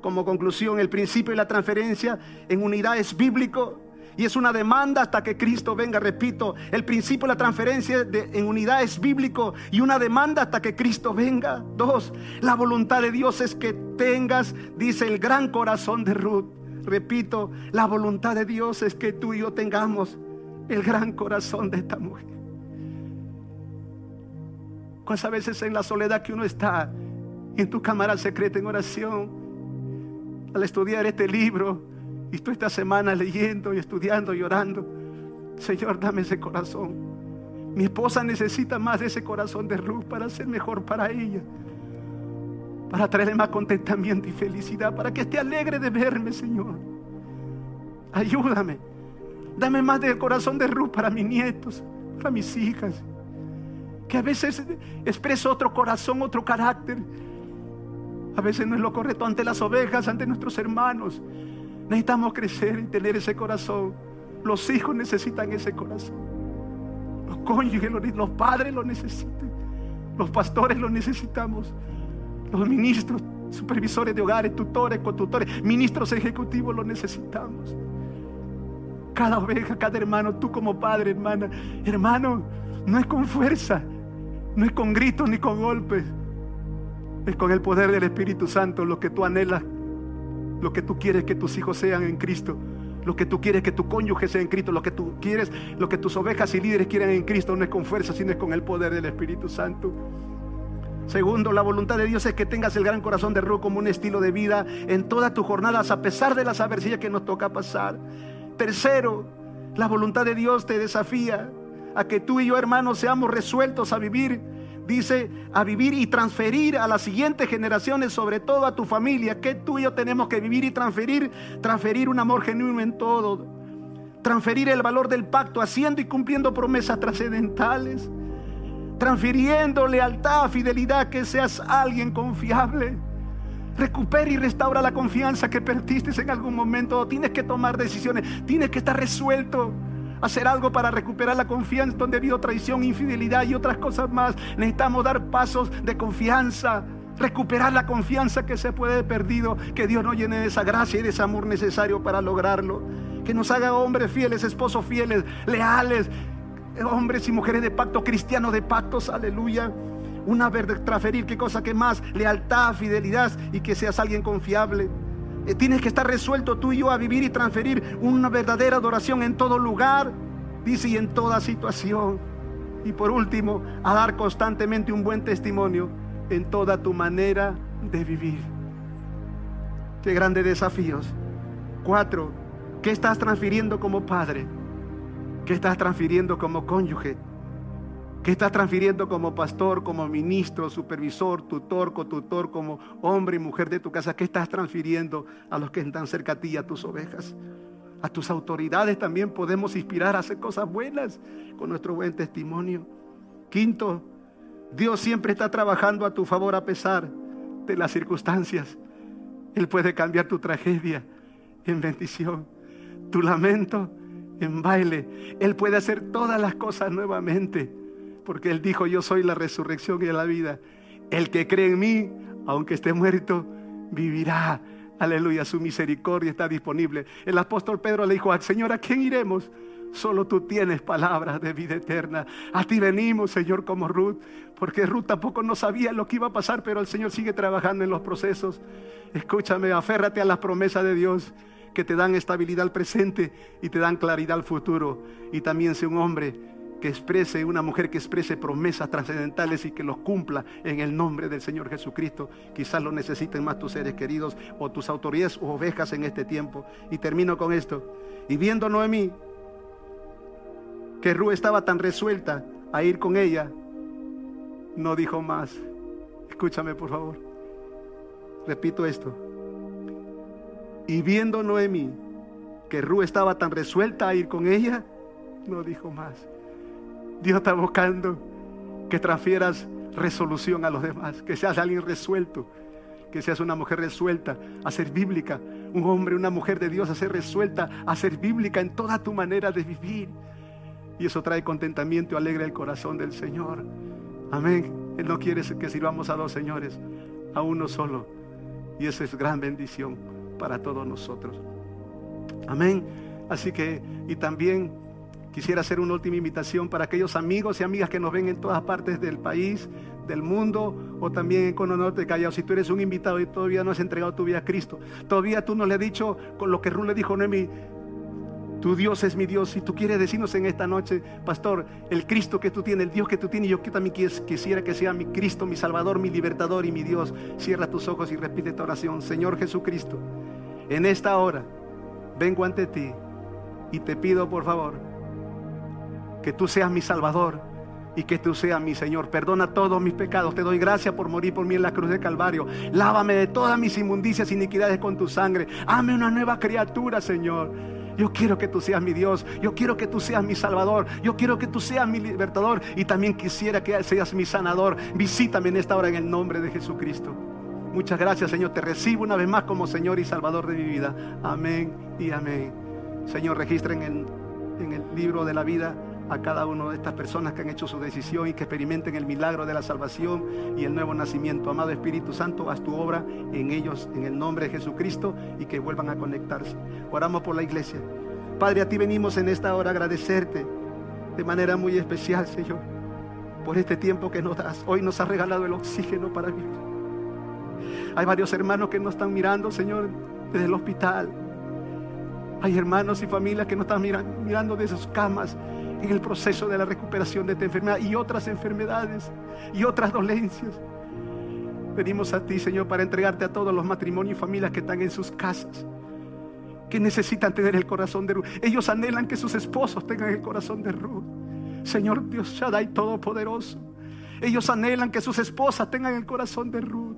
Como conclusión, el principio de la transferencia en unidad es bíblico y es una demanda hasta que Cristo venga. Repito, el principio de la transferencia en unidad es bíblico y una demanda hasta que Cristo venga. Dos, la voluntad de Dios es que tengas, dice el gran corazón de Ruth. Repito, la voluntad de Dios es que tú y yo tengamos el gran corazón de esta mujer. ¿Cuántas veces en la soledad que uno está en tu cámara secreta en oración, al estudiar este libro, y tú esta semana leyendo y estudiando y orando, Señor, dame ese corazón. Mi esposa necesita más de ese corazón de Ruth para ser mejor para ella, para traerle más contentamiento y felicidad, para que esté alegre de verme, Señor. Ayúdame. Dame más del corazón de Ruth para mis nietos, para mis hijas. Que a veces expreso otro corazón, otro carácter a veces no es lo correcto ante las ovejas, ante nuestros hermanos. Necesitamos crecer y tener ese corazón. Los hijos necesitan ese corazón. Los cónyuges, los padres lo necesitan. Los pastores lo necesitamos. Los ministros, supervisores de hogares, tutores, conductores, ministros ejecutivos lo necesitamos. Cada oveja, cada hermano, tú como padre, hermana, hermano, no es con fuerza, no es con gritos ni con golpes es con el poder del Espíritu Santo lo que tú anhelas, lo que tú quieres que tus hijos sean en Cristo, lo que tú quieres que tu cónyuge sea en Cristo, lo que tú quieres, lo que tus ovejas y líderes quieran en Cristo, no es con fuerza, sino es con el poder del Espíritu Santo. Segundo, la voluntad de Dios es que tengas el gran corazón de Ruth como un estilo de vida en todas tus jornadas, a pesar de las adversidades que nos toca pasar. Tercero, la voluntad de Dios te desafía a que tú y yo, hermanos, seamos resueltos a vivir dice, a vivir y transferir a las siguientes generaciones, sobre todo a tu familia, que tú y yo tenemos que vivir y transferir, transferir un amor genuino en todo. transferir el valor del pacto, haciendo y cumpliendo promesas trascendentales, transfiriendo lealtad, fidelidad, que seas alguien confiable. Recupera y restaura la confianza que perdiste en algún momento. Tienes que tomar decisiones, tienes que estar resuelto hacer algo para recuperar la confianza donde ha habido traición, infidelidad y otras cosas más. Necesitamos dar pasos de confianza, recuperar la confianza que se puede perdido, que Dios nos llene de esa gracia y de ese amor necesario para lograrlo. Que nos haga hombres fieles, esposos fieles, leales, hombres y mujeres de pacto, cristianos de pactos, aleluya. Una vez transferir, qué cosa que más, lealtad, fidelidad y que seas alguien confiable. Eh, tienes que estar resuelto tú y yo a vivir y transferir una verdadera adoración en todo lugar, dice, y en toda situación. Y por último, a dar constantemente un buen testimonio en toda tu manera de vivir. Qué grandes desafíos. Cuatro, ¿qué estás transfiriendo como padre? ¿Qué estás transfiriendo como cónyuge? ¿Qué estás transfiriendo como pastor, como ministro, supervisor, tutor, cotutor, como hombre y mujer de tu casa? ¿Qué estás transfiriendo a los que están cerca a ti, a tus ovejas? A tus autoridades también podemos inspirar a hacer cosas buenas con nuestro buen testimonio. Quinto, Dios siempre está trabajando a tu favor a pesar de las circunstancias. Él puede cambiar tu tragedia en bendición, tu lamento en baile. Él puede hacer todas las cosas nuevamente porque Él dijo, yo soy la resurrección y la vida. El que cree en mí, aunque esté muerto, vivirá. Aleluya, su misericordia está disponible. El apóstol Pedro le dijo al Señor, ¿a quién iremos? Solo tú tienes palabras de vida eterna. A ti venimos, Señor, como Ruth, porque Ruth tampoco no sabía lo que iba a pasar, pero el Señor sigue trabajando en los procesos. Escúchame, aférrate a las promesas de Dios que te dan estabilidad al presente y te dan claridad al futuro. Y también sé un hombre que exprese, una mujer que exprese promesas trascendentales y que los cumpla en el nombre del Señor Jesucristo. Quizás lo necesiten más tus seres queridos o tus autoridades o ovejas en este tiempo. Y termino con esto. Y viendo Noemí que Ru estaba tan resuelta a ir con ella, no dijo más. Escúchame por favor. Repito esto. Y viendo Noemí que Ru estaba tan resuelta a ir con ella, no dijo más. Dios está buscando que transfieras resolución a los demás, que seas alguien resuelto, que seas una mujer resuelta a ser bíblica, un hombre, una mujer de Dios a ser resuelta, a ser bíblica en toda tu manera de vivir. Y eso trae contentamiento y alegra el corazón del Señor. Amén. Él no quiere que sirvamos a dos señores, a uno solo. Y eso es gran bendición para todos nosotros. Amén. Así que, y también Quisiera hacer una última invitación para aquellos amigos y amigas que nos ven en todas partes del país, del mundo o también en Cono Norte Callao. Si tú eres un invitado y todavía no has entregado tu vida a Cristo, todavía tú no le has dicho con lo que Ruth le dijo a Noemi, tu Dios es mi Dios. Si tú quieres decirnos en esta noche, pastor, el Cristo que tú tienes, el Dios que tú tienes, yo también quisiera que sea mi Cristo, mi Salvador, mi Libertador y mi Dios. Cierra tus ojos y repite tu oración. Señor Jesucristo, en esta hora vengo ante ti y te pido por favor que tú seas mi Salvador y que tú seas mi Señor. Perdona todos mis pecados. Te doy gracias por morir por mí en la cruz de Calvario. Lávame de todas mis inmundicias e iniquidades con tu sangre. Hame una nueva criatura, Señor. Yo quiero que tú seas mi Dios. Yo quiero que tú seas mi Salvador. Yo quiero que tú seas mi libertador. Y también quisiera que seas mi sanador. Visítame en esta hora en el nombre de Jesucristo. Muchas gracias, Señor. Te recibo una vez más como Señor y Salvador de mi vida. Amén y amén. Señor, registra en en el libro de la vida a cada una de estas personas que han hecho su decisión y que experimenten el milagro de la salvación y el nuevo nacimiento. Amado Espíritu Santo, haz tu obra en ellos en el nombre de Jesucristo y que vuelvan a conectarse. Oramos por la iglesia. Padre, a ti venimos en esta hora a agradecerte de manera muy especial, Señor, por este tiempo que nos das. Hoy nos has regalado el oxígeno para vivir. Hay varios hermanos que nos están mirando, Señor, desde el hospital. Hay hermanos y familias que nos están mirando, desde sus camas en el proceso de la recuperación de esta enfermedad y otras enfermedades y otras dolencias. Venimos a ti, Señor, para entregarte a todos los matrimonios y familias que están en sus casas, que necesitan tener el corazón de Ruth. Ellos anhelan que sus esposos tengan el corazón de Ruth. Señor Dios Shaddai Todopoderoso. Ellos anhelan que sus esposas tengan el corazón de Ruth.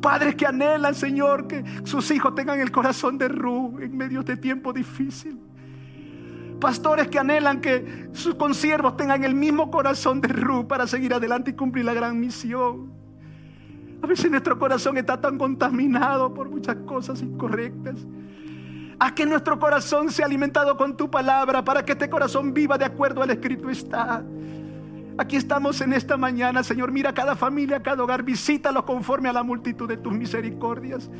Padres que anhelan, Señor, que sus hijos tengan el corazón de Ruth en medio de tiempo difícil. Pastores que anhelan que sus consiervos tengan el mismo corazón de Ruth para seguir adelante y cumplir la gran misión. A veces nuestro corazón está tan contaminado por muchas cosas incorrectas. Haz que nuestro corazón sea alimentado con tu palabra para que este corazón viva de acuerdo al escrito está. Aquí estamos en esta mañana, Señor. Mira cada familia, cada hogar, visítalo conforme a la multitud de tus misericordias.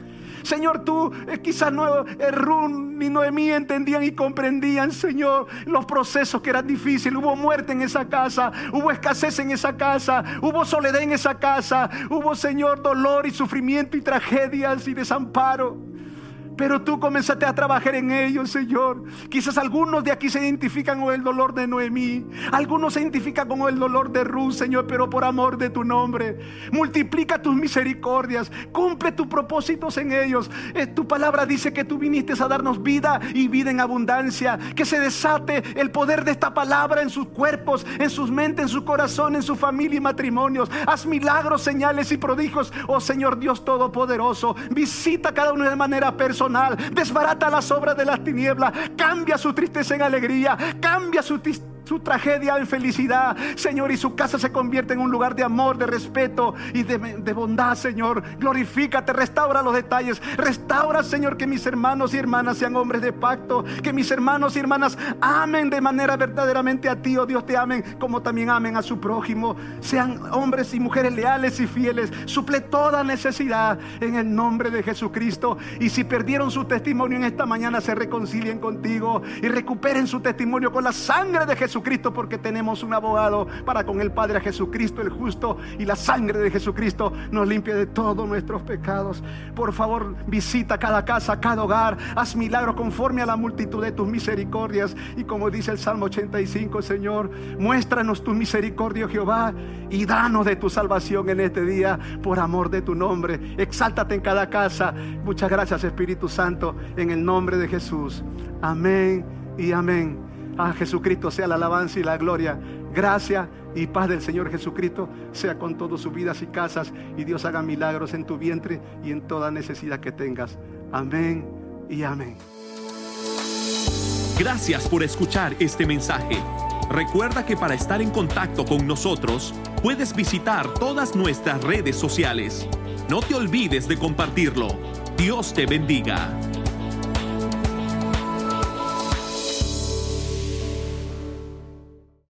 Señor, tú eh, quizás no, eh, Run ni Noemí entendían y comprendían, Señor, los procesos que eran difíciles. Hubo muerte en esa casa, hubo escasez en esa casa, hubo soledad en esa casa, hubo, Señor, dolor y sufrimiento y tragedias y desamparo. Pero tú comenzaste a trabajar en ellos, Señor. Quizás algunos de aquí se identifican con el dolor de Noemí. Algunos se identifican con el dolor de Ruth, Señor, pero por amor de tu nombre. Multiplica tus misericordias. Cumple tus propósitos en ellos. Eh, tu palabra dice que tú viniste a darnos vida y vida en abundancia. Que se desate el poder de esta palabra en sus cuerpos, en sus mentes, en su corazón, en su familia y matrimonios. Haz milagros, señales y prodigios. Oh Señor Dios Todopoderoso. Visita cada uno de manera personal desbarata las obras de las tinieblas, cambia su tristeza en alegría, cambia su tristeza su tragedia en felicidad, Señor, y su casa se convierte en un lugar de amor, de respeto y de, bondad, Señor. Glorifícate, restaura los detalles, restaura, Señor, que mis hermanos y hermanas sean hombres de pacto, que mis hermanos y hermanas amen de manera verdaderamente a ti, oh Dios, te amen como también amen a su prójimo, sean hombres y mujeres leales y fieles, suple toda necesidad en el nombre de Jesucristo. Y si perdieron su testimonio en esta mañana, se reconcilien contigo y recuperen su testimonio con la sangre de Jesús Jesucristo porque tenemos un abogado para con el Padre Jesucristo el justo y la sangre de Jesucristo nos limpia de todos nuestros pecados. Por favor, visita cada casa, cada hogar, haz milagros conforme a la multitud de tus misericordias y como dice el Salmo 85, Señor, muéstranos tu misericordia, Jehová, y danos de tu salvación en este día por amor de tu nombre. Exáltate en cada casa. Muchas gracias, Espíritu Santo, en el nombre de Jesús. Amén y amén. A Jesucristo sea la alabanza y la gloria. Gracia y paz del Señor Jesucristo sea con todas sus vidas y casas. Y Dios haga milagros en tu vientre y en toda necesidad que tengas. Amén y amén. Gracias por escuchar este mensaje. Recuerda que para estar en contacto con nosotros puedes visitar todas nuestras redes sociales. No te olvides de compartirlo. Dios te bendiga.